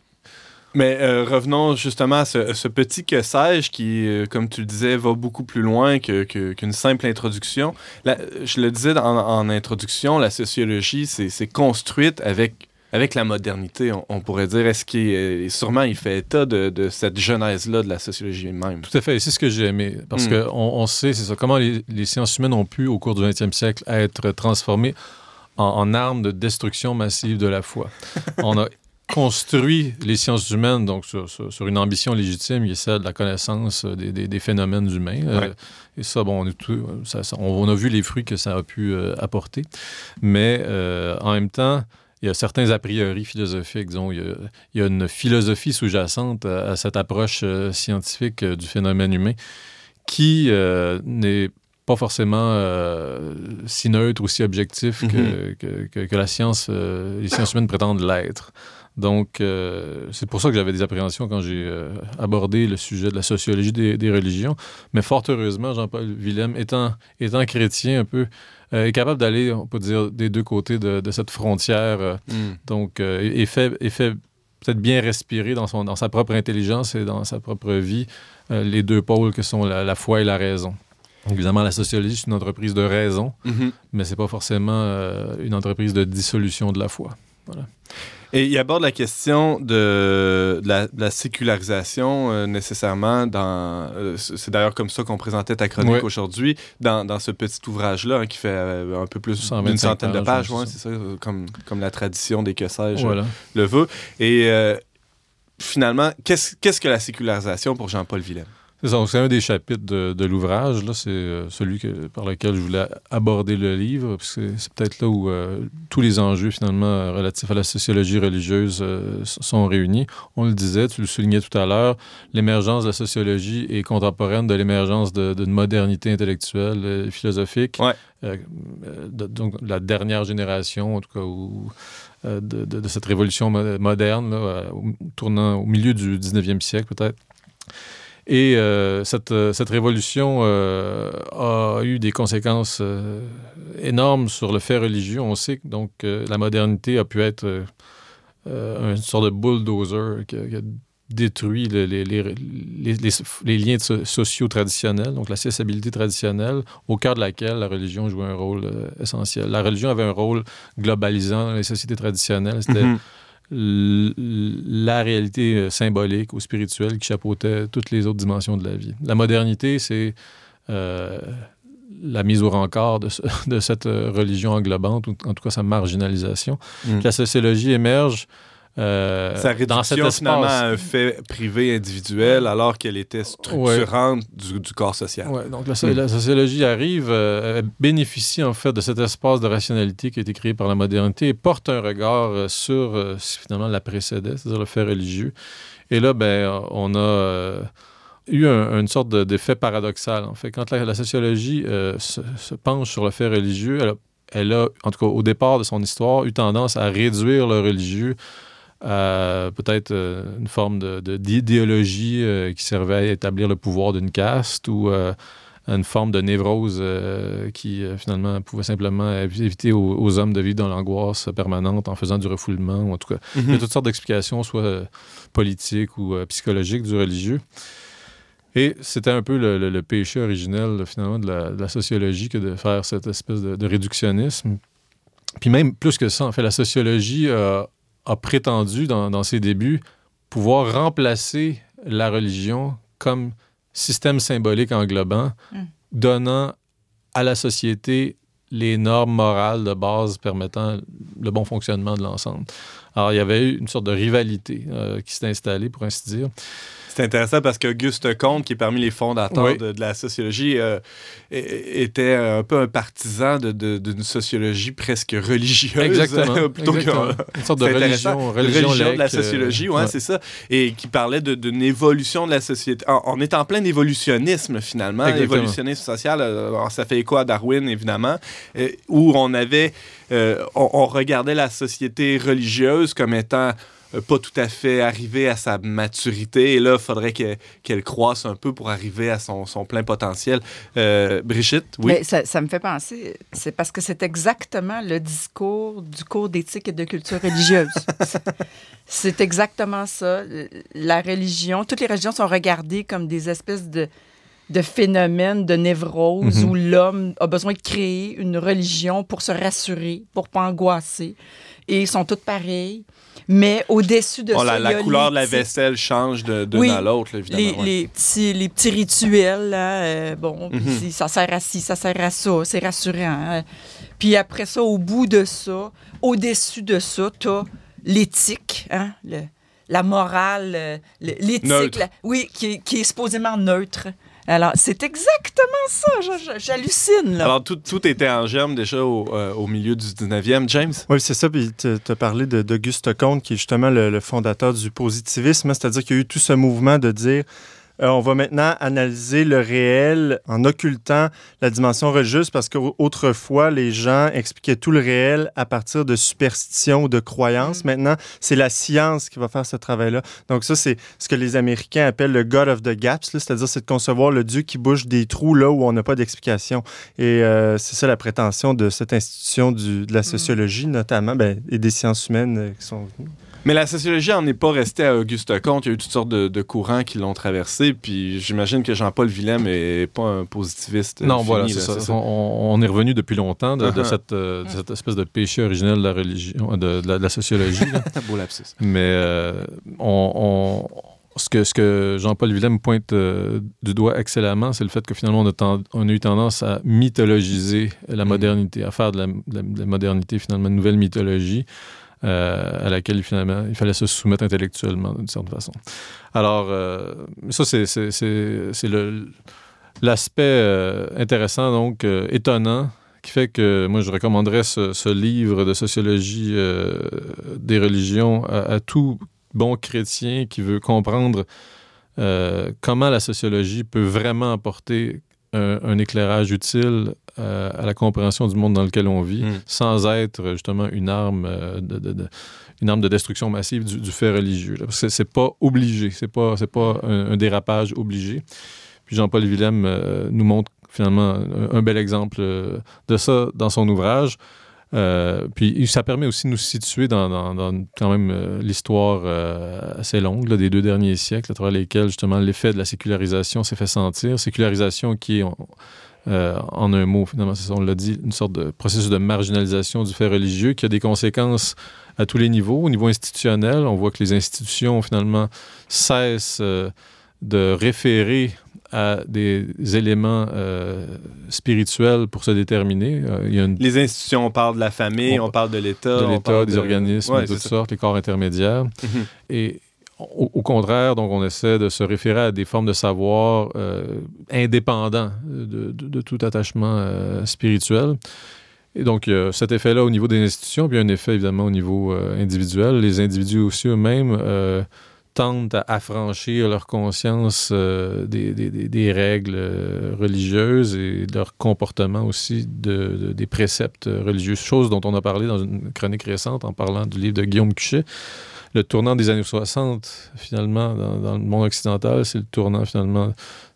Speaker 2: Mais euh, revenons justement à ce, ce petit que sais-je qui, euh, comme tu le disais, va beaucoup plus loin que- que- qu'une simple introduction. La- je le disais en, en introduction, la sociologie, c'est construite avec, avec la modernité, on, on pourrait dire. Est-ce qu'il est- sûrement il fait état de, de cette genèse-là de la sociologie même?
Speaker 3: Tout à fait, et c'est ce que j'ai aimé, parce
Speaker 2: Mm.
Speaker 3: qu'on on sait, c'est ça, comment les, les sciences humaines ont pu, au cours du 20e siècle, être transformées en, en armes de destruction massive de la foi. (laughs) on a construit les sciences humaines donc sur, sur- sur une ambition légitime qui est celle de la connaissance euh, des, des- des phénomènes humains. Euh, et ça, bon, on, est tout- ça- ça- on- on a vu les fruits que ça a pu euh, apporter. Mais euh, en même temps, il y a certains a priori philosophiques, disons, il y a, il y a une philosophie sous-jacente à, à cette approche scientifique du phénomène humain qui n'est pas forcément euh, si neutre ou si objectif que, que- que- que la science, euh, les sciences humaines prétendent l'être. Donc, euh, c'est pour ça que j'avais des appréhensions quand j'ai euh, abordé le sujet de la sociologie des, des religions. Mais fort heureusement, Jean-Paul Willem, étant, étant chrétien un peu, euh, est capable d'aller, on peut dire, des deux côtés de, de cette frontière.
Speaker 2: Hmm.
Speaker 3: donc, et, et fait, et fait peut-être bien respirer dans, son, dans sa propre intelligence et dans sa propre vie les deux pôles que sont la, la foi et la raison. Évidemment, la sociologie, c'est une entreprise de raison,
Speaker 2: Mhm.
Speaker 3: mais c'est pas forcément une entreprise de dissolution de la foi.
Speaker 2: Et il aborde la question de, de la, de la sécularisation euh, nécessairement dans... euh, c'est d'ailleurs comme ça qu'on présentait ta chronique aujourd'hui, dans, dans ce petit ouvrage-là hein, qui fait euh, un peu plus
Speaker 3: 125
Speaker 2: d'une centaine de
Speaker 3: pages, ouais, c'est
Speaker 2: ça, comme, comme la tradition des que sais-je
Speaker 3: Voilà.
Speaker 2: le veut. Et finalement, qu'est-ce qu'est-ce que la sécularisation pour Jean-Paul Willem?
Speaker 3: C'est ça, donc c'est un des chapitres de, de l'ouvrage. C'est euh, celui que, par lequel je voulais aborder le livre. parce que C'est peut-être là où euh, tous les enjeux finalement relatifs à la sociologie religieuse euh, sont réunis. On le disait, tu le soulignais tout à l'heure, l'émergence de la sociologie est contemporaine de l'émergence d'une modernité intellectuelle et philosophique.
Speaker 2: Ouais.
Speaker 3: Euh, de- donc la dernière génération, en tout cas, où, de, cette révolution mo- moderne, là, au, tournant au milieu du 19e siècle peut-être. Et euh, cette, euh, cette révolution euh, a eu des conséquences énormes sur le fait religieux. On sait que donc la modernité a pu être une sorte de bulldozer qui a, détruit le- les, les- les- liens so- sociaux traditionnels, donc la sociabilité traditionnelle, au cœur de laquelle la religion jouait un rôle essentiel. La religion avait un rôle globalisant dans les sociétés traditionnelles. C'était
Speaker 2: Mhm.
Speaker 3: l- la réalité euh, symbolique ou spirituelle qui chapeautait toutes les autres dimensions de la vie. La modernité, c'est euh, la mise au rencard de, ce- (laughs) de cette euh, religion englobante, ou en tout cas sa marginalisation.
Speaker 2: Mm.
Speaker 3: La sociologie émerge euh,
Speaker 2: Sa
Speaker 3: dans cet
Speaker 2: réduction finalement
Speaker 3: espace.
Speaker 2: à un fait privé individuel alors qu'elle était structurante du, du corps social.
Speaker 3: Ouais, donc la,
Speaker 2: Mm.
Speaker 3: la sociologie arrive, euh, elle bénéficie en fait de cet espace de rationalité qui a été créé par la modernité et porte un regard euh, sur euh, ce qui finalement la précédait, c'est-à-dire le fait religieux. Et là, ben, on a euh, eu un- une sorte de- d'effet paradoxal. En fait, quand la, la sociologie euh, se, se penche sur le fait religieux, elle a, elle a, en tout cas au départ de son histoire, eu tendance à réduire le religieux à peut-être euh, une forme de- de- d'idéologie euh, qui servait à établir le pouvoir d'une caste ou euh, une forme de névrose euh, qui euh, finalement pouvait simplement évi- éviter aux, aux hommes de vivre dans l'angoisse permanente en faisant du refoulement ou en tout cas il y a
Speaker 2: Mhm.
Speaker 3: toutes sortes d'explications, soit euh, politiques ou euh, psychologiques du religieux. Et c'était un peu le, le- le péché originel, finalement, de la, de la sociologie que de faire cette espèce de, de réductionnisme. Puis même plus que ça, en fait, la sociologie euh, a prétendu, dans, dans ses débuts, pouvoir remplacer la religion comme système symbolique englobant,
Speaker 4: Mm.
Speaker 3: donnant à la société les normes morales de base permettant le bon fonctionnement de l'ensemble. Alors, il y avait eu une sorte de rivalité euh, qui s'est installée, pour ainsi dire.
Speaker 2: C'est intéressant parce qu'Auguste Comte, qui est parmi les fondateurs
Speaker 3: Oui.
Speaker 2: de, de la sociologie, euh, était un peu un partisan de- de- d'une sociologie presque religieuse.
Speaker 3: Exactement. (laughs)
Speaker 2: plutôt
Speaker 3: exactement. Une sorte de religion, religion,
Speaker 2: religion de la
Speaker 3: euh,
Speaker 2: sociologie, ouais,
Speaker 3: ouais.
Speaker 2: c'est ça. Et qui parlait d'une évolution de la société. On, on est en plein évolutionnisme, finalement.
Speaker 3: Exactement.
Speaker 2: Évolutionnisme social. euh, alors, ça fait écho à Darwin, évidemment, euh, où on avait. euh, on, on regardait la société religieuse comme étant. Euh, pas tout à fait arrivée à sa maturité. Et là, il faudrait que- qu'elle croisse un peu pour arriver à son, son plein potentiel. Euh, Brigitte, oui?
Speaker 4: Mais ça, ça me fait penser, c'est parce que c'est exactement le discours du cours d'éthique et de culture religieuse. (laughs) C'est- exactement ça. La religion, toutes les religions sont regardées comme des espèces de, de phénomènes de névrose
Speaker 3: Mhm.
Speaker 4: où l'homme a besoin de créer une religion pour se rassurer, pour pas angoisser. Et ils sont toutes pareilles. Mais au-dessus de ça,
Speaker 2: la, la couleur de la vaisselle change de-
Speaker 4: Oui.
Speaker 2: à l'autre, évidemment.
Speaker 4: les,
Speaker 2: ouais.
Speaker 4: les petits, les petits rituels, là, euh, bon,
Speaker 2: Mhm.
Speaker 4: ça sert à ci, ça sert à ça, c'est rassurant. hein. Puis après ça, au bout de ça, au-dessus de ça, tu as l'éthique, hein, le- la morale, euh, l'éthique, oui, qui, est- qui est supposément neutre. Alors, c'est exactement ça, j'hallucine. là.
Speaker 2: Alors, tout, tout était en germe déjà au, euh, au milieu du 19e. James?
Speaker 6: Oui, c'est ça. Puis tu as parlé d'Auguste Comte, qui est justement le, le fondateur du positivisme. hein. C'est-à-dire qu'il y a eu tout ce mouvement de dire euh, on va maintenant analyser le réel en occultant la dimension religieuse parce qu'autrefois, les gens expliquaient tout le réel à partir de superstitions ou de croyances. Maintenant, c'est la science qui va faire ce travail-là. Donc, ça, c'est ce que les Américains appellent le God of the Gaps, c'est-à-dire c'est de concevoir le Dieu qui bouge des trous là où on n'a pas d'explication. Et euh, c'est ça la prétention de cette institution du- de la sociologie, notamment, ben, et des sciences humaines euh, qui sont venues.
Speaker 2: Mais la sociologie en est pas restée à Auguste Comte. Il y a eu toutes sortes de, de courants qui l'ont traversé. Puis j'imagine que Jean-Paul Willem est pas un positiviste.
Speaker 3: Non,
Speaker 2: fini,
Speaker 3: voilà,
Speaker 2: là,
Speaker 3: c'est ça. On, on est revenu depuis longtemps de, de
Speaker 2: Uh-huh.
Speaker 3: cette, euh, de cette espèce de péché originel de la religion, de, de la, sociologie. (laughs)
Speaker 2: Beau lapsus.
Speaker 3: Mais euh, on, on- ce que, ce que Jean-Paul Willem pointe euh, du doigt excellemment, c'est le fait que finalement, on a, ten- on a eu tendance à mythologiser la
Speaker 2: Mm.
Speaker 3: modernité, à faire de la, de la- de la modernité, finalement, une nouvelle mythologie euh, à laquelle, finalement, il fallait se soumettre intellectuellement, d'une certaine façon. Alors, euh, ça, c'est- l'aspect euh, intéressant, donc étonnant, qui fait que moi, je recommanderais ce, livre de sociologie des religions à, tout bon chrétien qui veut comprendre comment la sociologie peut vraiment apporter un, un éclairage utile euh, à la compréhension du monde dans lequel on vit,
Speaker 2: Mm.
Speaker 3: sans être justement une arme euh, de, de- de- une arme de destruction massive du, du fait religieux. là. Parce que c'est pas obligé, c'est pas c'est pas un, un dérapage obligé. Puis Jean-Paul Willem euh, nous montre finalement un, un bel exemple de ça dans son ouvrage. Euh, puis ça permet aussi de nous situer dans, quand même euh, l'histoire euh, assez longue des deux derniers siècles, à travers lesquels justement l'effet de la sécularisation s'est fait sentir. Sécularisation qui est, en- un mot, finalement, on l'a dit, une sorte de processus de marginalisation du fait religieux qui a des conséquences à tous les niveaux. Au niveau institutionnel, on voit que les institutions finalement cessent de référer à des éléments euh, spirituels pour se déterminer. Euh, il y a une
Speaker 2: Les institutions, on parle de la famille,
Speaker 3: On-
Speaker 2: on, parle de l'État.
Speaker 3: de l'État, des
Speaker 2: de-
Speaker 3: organismes
Speaker 2: Ouais,
Speaker 3: de toutes
Speaker 2: ça.
Speaker 3: sortes, les corps intermédiaires.
Speaker 2: Mhm.
Speaker 3: Et au, au contraire, donc, on essaie de se référer à des formes de savoir euh, indépendants de, de- de tout attachement euh, spirituel. Et donc, cet effet-là au niveau des institutions, puis un effet évidemment au niveau individuel. Les individus aussi eux-mêmes tendent à affranchir leur conscience euh, des, règles euh, religieuses et leur comportement aussi de, de- des préceptes religieux, chose dont on a parlé dans une chronique récente en parlant du livre de Guillaume Cuchet. Le tournant des années 60, finalement, dans, le monde occidental, c'est le tournant finalement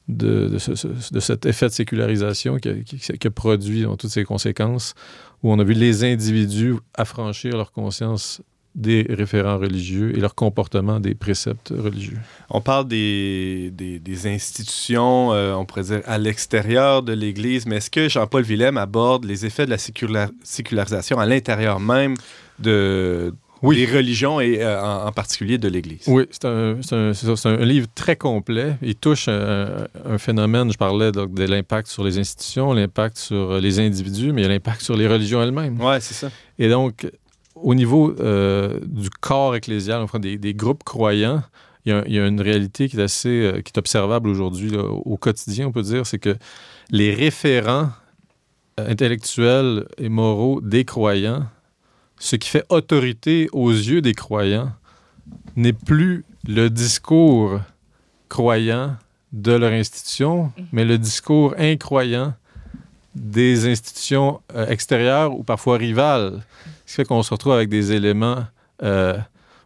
Speaker 3: de, de ce- ce- de cet effet de sécularisation qui a, qui a produit dans toutes ses conséquences, où on a vu les individus affranchir leur conscience des référents religieux et leur comportement des préceptes religieux.
Speaker 2: On parle des, des, des institutions, euh, on pourrait dire, à l'extérieur de l'Église, mais est-ce que Jean-Paul Willem aborde les effets de la sécular- sécularisation à l'intérieur même de, des religions et euh, en, en particulier de l'Église?
Speaker 3: Oui, c'est un, un- un livre très complet. Il touche un, un phénomène, je parlais donc, de l'impact sur les institutions, l'impact sur les individus, mais il y a l'impact sur les religions elles-mêmes.
Speaker 2: Ouais, c'est ça.
Speaker 3: Et donc, au niveau euh, du corps ecclésial, enfin, des, groupes croyants, il y, a, il une réalité qui est euh, qui est observable aujourd'hui au quotidien, on peut dire, c'est que les référents euh, intellectuels et moraux des croyants, ce qui fait autorité aux yeux des croyants, n'est plus le discours croyant de leur institution, mais le discours incroyant des institutions extérieures ou parfois rivales. Ce qui fait qu'on se retrouve avec des éléments euh,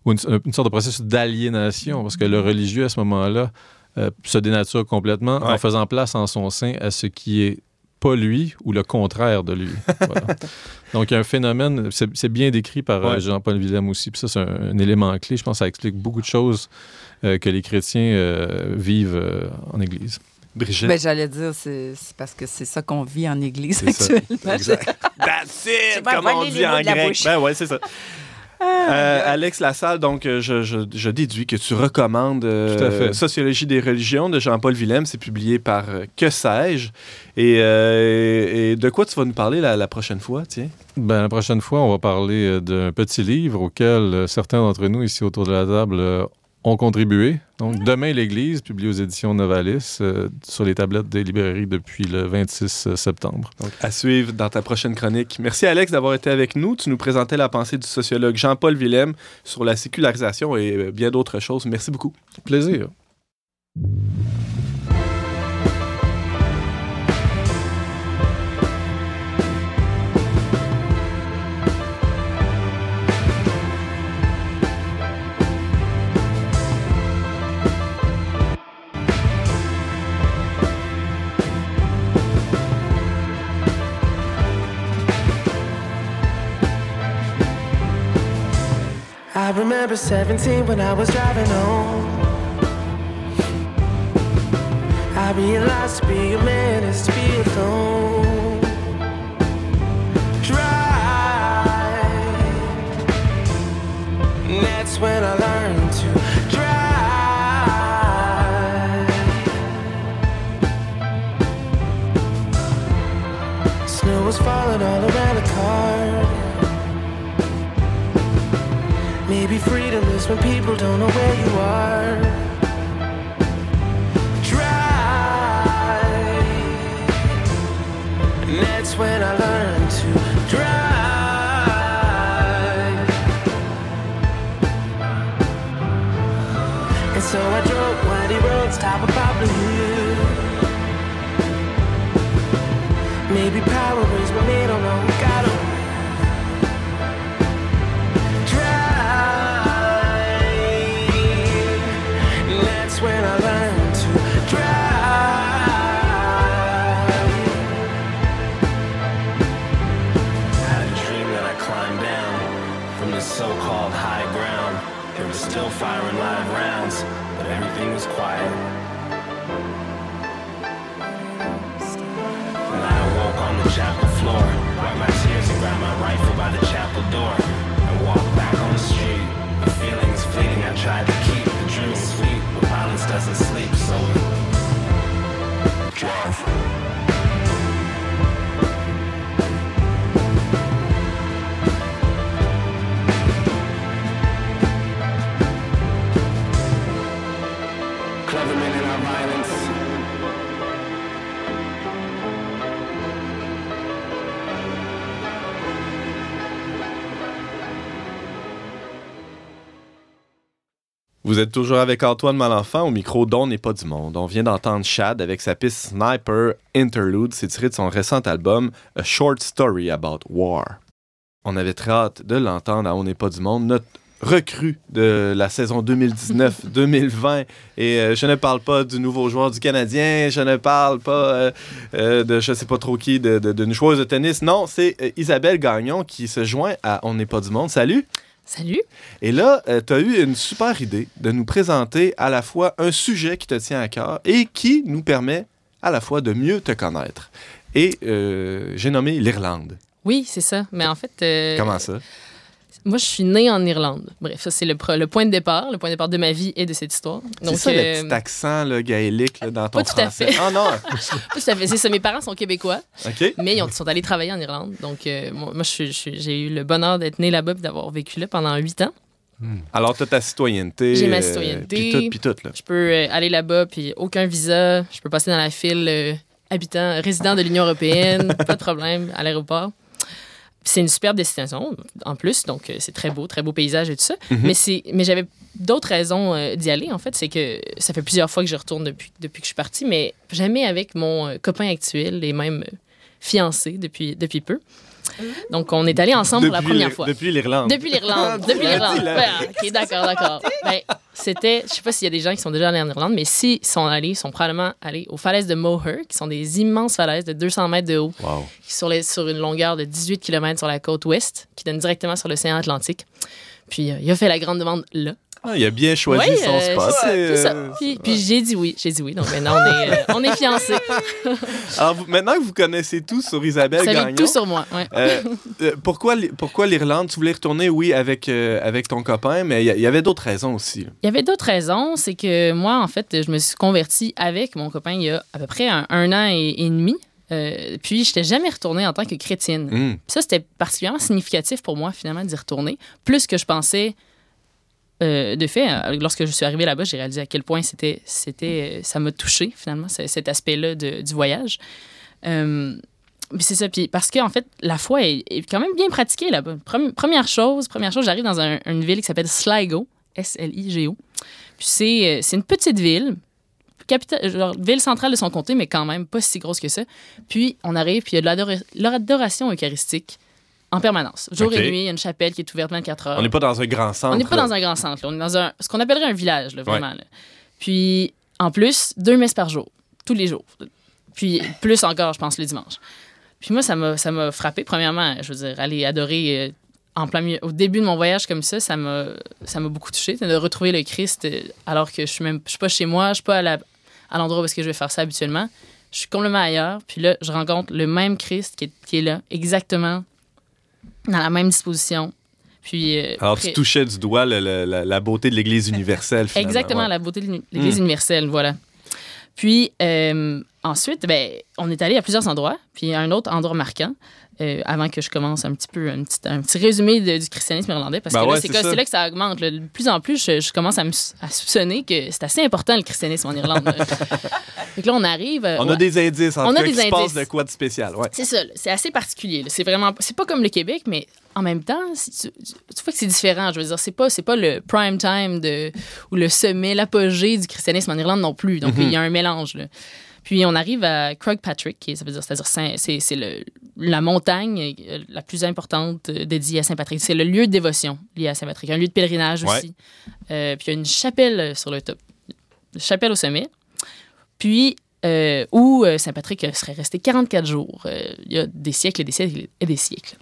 Speaker 3: ou une, une sorte de processus d'aliénation, parce que le religieux, à ce moment-là, euh, se dénature complètement en faisant place en son sein à ce qui est pas lui ou le contraire de lui. (laughs) Voilà. Donc, il y a un phénomène, c'est bien décrit par euh,
Speaker 2: Ouais.
Speaker 3: Jean-Paul Willem aussi, puis ça, c'est un, un élément clé. Je pense que ça explique beaucoup de choses euh, que les chrétiens euh, vivent euh, en Église.
Speaker 2: Brigitte?
Speaker 4: Ben, j'allais dire, c'est parce que c'est ça qu'on vit en Église
Speaker 2: C'est ça.
Speaker 4: actuellement.
Speaker 2: Exact. (laughs) That's it, comme on dit en grec. Ben ouais, c'est ça. Euh, Alex Lassalle, donc euh, je, je- je déduis que tu recommandes euh,
Speaker 3: Tout à fait.
Speaker 2: Sociologie des religions de Jean-Paul Willem. C'est publié par euh, Que sais-je. Et, euh, et de quoi tu vas nous parler la, la prochaine fois, tiens?
Speaker 3: Ben, la prochaine fois, on va parler d'un petit livre auquel certains d'entre nous ici autour de la table ont contribué. Donc, Demain l'Église, publié aux éditions Novalis, euh, sur les tablettes des librairies depuis le 26 septembre.
Speaker 2: Donc, à suivre dans ta prochaine chronique. Merci Alex d'avoir été avec nous. Tu nous présentais la pensée du sociologue Jean-Paul Willem sur la sécularisation et euh, bien d'autres choses. Merci beaucoup.
Speaker 3: Plaisir.
Speaker 8: Remember 17 when I was driving home. I realized to be a man is to be alone. Drive. That's when I learned to drive. Snow was falling all around the Maybe freedom is when people don't know where you are. Drive. And that's when I learned to drive. And so I drove windy roads, top of Poplar Hill. Maybe power ways, but they don't know. Gotta firing live rounds, but everything was quiet. And I awoke on the chapel floor, wiped my tears and grabbed my rifle by the chapel door. And walked back on the street. The feeling is fleeting, I tried to
Speaker 2: Vous êtes toujours avec Antoine Malenfant au micro d'On n'est pas du monde. On vient d'entendre Chad avec sa piste Sniper Interlude. C'est tiré de son récent album A Short Story About War. On avait très hâte de l'entendre à On n'est pas du monde. Notre recrue de la saison 2019-2020. (laughs) Et euh, je ne parle pas du nouveau joueur du Canadien, je ne parle pas euh, euh, de je sais pas trop qui, de- de- d'une joueuse de tennis. Non, c'est Isabelle Gagnon qui se joint à On n'est pas du monde. Salut!
Speaker 5: Salut.
Speaker 2: Et là, tu as eu une super idée de nous présenter à la fois un sujet qui te tient à cœur et qui nous permet à la fois de mieux te connaître. Et euh, j'ai nommé l'Irlande.
Speaker 5: Oui, c'est ça. Mais en fait, euh,
Speaker 2: Comment ça?
Speaker 5: Moi, je suis née en Irlande. Bref, ça, c'est le, point de départ, le point de départ de ma vie et de cette histoire.
Speaker 2: C'est ça
Speaker 5: euh,
Speaker 2: le petit accent là, gaélique là, dans ton
Speaker 5: pas tout à
Speaker 2: français?
Speaker 5: fait.
Speaker 2: Ah non! (laughs)
Speaker 5: tout à fait. C'est ça. Mes parents sont québécois,
Speaker 2: OK.
Speaker 5: mais ils ont- sont allés travailler en Irlande. Donc, euh, moi, moi, je suis- je suis- j'ai eu le bonheur d'être née là-bas et d'avoir vécu là pendant huit ans.
Speaker 2: Alors, tu as ta citoyenneté.
Speaker 5: J'ai ma
Speaker 2: euh,
Speaker 5: citoyenneté.
Speaker 2: Puis tout, puis tout, là.
Speaker 5: Je peux euh, aller là-bas, puis aucun visa. Je peux passer dans la file euh, habitant, résident de l'Union européenne, (laughs) pas de problème, à l'aéroport. C'est une superbe destination, en plus, donc euh, c'est très beau, très beau paysage et tout ça.
Speaker 2: Mhm.
Speaker 5: Mais, c'est, mais j'avais d'autres raisons euh, d'y aller, en fait. C'est que ça fait plusieurs fois que je retourne depuis, depuis que je suis partie, mais jamais avec mon euh, copain actuel et même euh, fiancé depuis, depuis peu. Donc, on est allés ensemble pour la première fois.
Speaker 2: Depuis l'Irlande.
Speaker 5: Depuis l'Irlande. (laughs) Depuis l'Irlande. Ouais, ok, d'accord, d'accord. Ben, c'était, je sais pas s'il y a des gens qui sont déjà allés en Irlande, mais s'ils sont allés, ils sont probablement allés aux falaises de Moher, qui sont des immenses falaises de 200 mètres de haut,
Speaker 2: Wow.
Speaker 5: qui sont sur, une longueur de 18 km sur la côte ouest, qui donne directement sur l'océan Atlantique. Puis, euh, il a fait la grande demande là.
Speaker 2: Ah, il a bien choisi son
Speaker 5: euh,
Speaker 2: spot.
Speaker 5: c'est ça,
Speaker 2: euh,
Speaker 5: Puis, puis j'ai dit oui, j'ai dit oui. Donc maintenant, on est, euh, on est (laughs) fiancés.
Speaker 2: Alors, vous- maintenant que vous connaissez tout sur Isabelle
Speaker 5: Vous savez
Speaker 2: Gagnon,
Speaker 5: tout sur moi. Ouais.
Speaker 2: euh, euh, pourquoi, pourquoi l'Irlande? Tu voulais retourner, oui, avec, euh, avec ton copain, mais il y, avait d'autres raisons aussi.
Speaker 5: Il y avait d'autres raisons. C'est que moi, en fait, je me suis convertie avec mon copain il y a à peu près un, un an et, et demi. Euh, puis, je n'étais jamais retournée en tant que chrétienne. Puis Ça, c'était particulièrement significatif pour moi, finalement, d'y retourner. Plus que je pensais. Euh, de fait, euh, lorsque je suis arrivée là-bas, j'ai réalisé à quel point c'était, c'était, euh, ça m'a touché finalement, ce- cet aspect-là du voyage. C'est ça. Parce que en fait, la foi est, quand même bien pratiquée là-bas. Premi- Première chose, première chose, j'arrive dans un- une ville qui s'appelle Sligo, S-L-I-G-O. Puis c'est, c'est une petite ville, ville centrale de son comté, mais quand même pas si grosse que ça. Puis on arrive, puis il y a de l'adora- l'adoration eucharistique en permanence. Jour et nuit, il y a une chapelle qui est ouverte 24 heures.
Speaker 2: On n'est pas dans un grand centre.
Speaker 5: On n'est pas
Speaker 2: là.
Speaker 5: dans un grand centre. là. On est dans un, ce qu'on appellerait un village, là, vraiment. Puis, en plus, deux messes par jour, tous les jours. Puis, plus encore, je pense, le dimanche. Puis moi, ça m'a, ça m'a frappé. Premièrement, je veux dire, aller adorer euh, en plein milieu, au début de mon voyage comme ça, ça m'a, ça m'a beaucoup touché de retrouver le Christ euh, alors que je suis même, je suis pas chez moi, je suis pas à, la- à l'endroit où est-ce que je vais faire ça habituellement. Je suis complètement ailleurs. Puis là, je rencontre le même Christ qui est, qui est là, exactement dans la même disposition. Puis euh,
Speaker 2: Alors, tu touchais du doigt le- le- la, la beauté de l'Église universelle, finalement.
Speaker 5: Exactement,
Speaker 2: ouais.
Speaker 5: la beauté de l'uni- l'Église universelle, voilà. Puis euh, ensuite, ben, on est allé à plusieurs endroits. Puis un autre endroit marquant, euh, avant que je commence un petit peu un petit, un petit résumé de- du christianisme irlandais, parce
Speaker 2: Ben
Speaker 5: que
Speaker 2: ouais,
Speaker 5: là, c'est
Speaker 2: c'est
Speaker 5: là que ça augmente. là. De plus en plus, je, je commence à, me à soupçonner que c'est assez important le christianisme en Irlande. (laughs) que là, on arrive. euh,
Speaker 2: On a des indices, en
Speaker 5: On a des
Speaker 2: se passe
Speaker 5: indices.
Speaker 2: de quoi de spécial. Ouais.
Speaker 5: C'est ça, là. c'est assez particulier. là. C'est vraiment, c'est pas comme le Québec, mais en même temps, tu, vois que c'est différent. Je veux dire, c'est pas, pas le prime time de, ou le sommet, l'apogée du christianisme en Irlande non plus. Donc, il y a un mélange. là. Puis, on arrive à Patrick, qui ça veut dire, c'est-à-dire Saint- c'est, c'est le- la montagne euh, la plus importante euh, dédiée à Saint-Patrick. C'est le lieu de dévotion lié à Saint-Patrick, un lieu de pèlerinage
Speaker 2: Ouais.
Speaker 5: aussi. Euh, puis, il y a une chapelle sur le top, une chapelle au sommet. Puis, euh, où Saint-Patrick serait resté 44 jours, euh, il y a des siècles et des siècles et des siècles.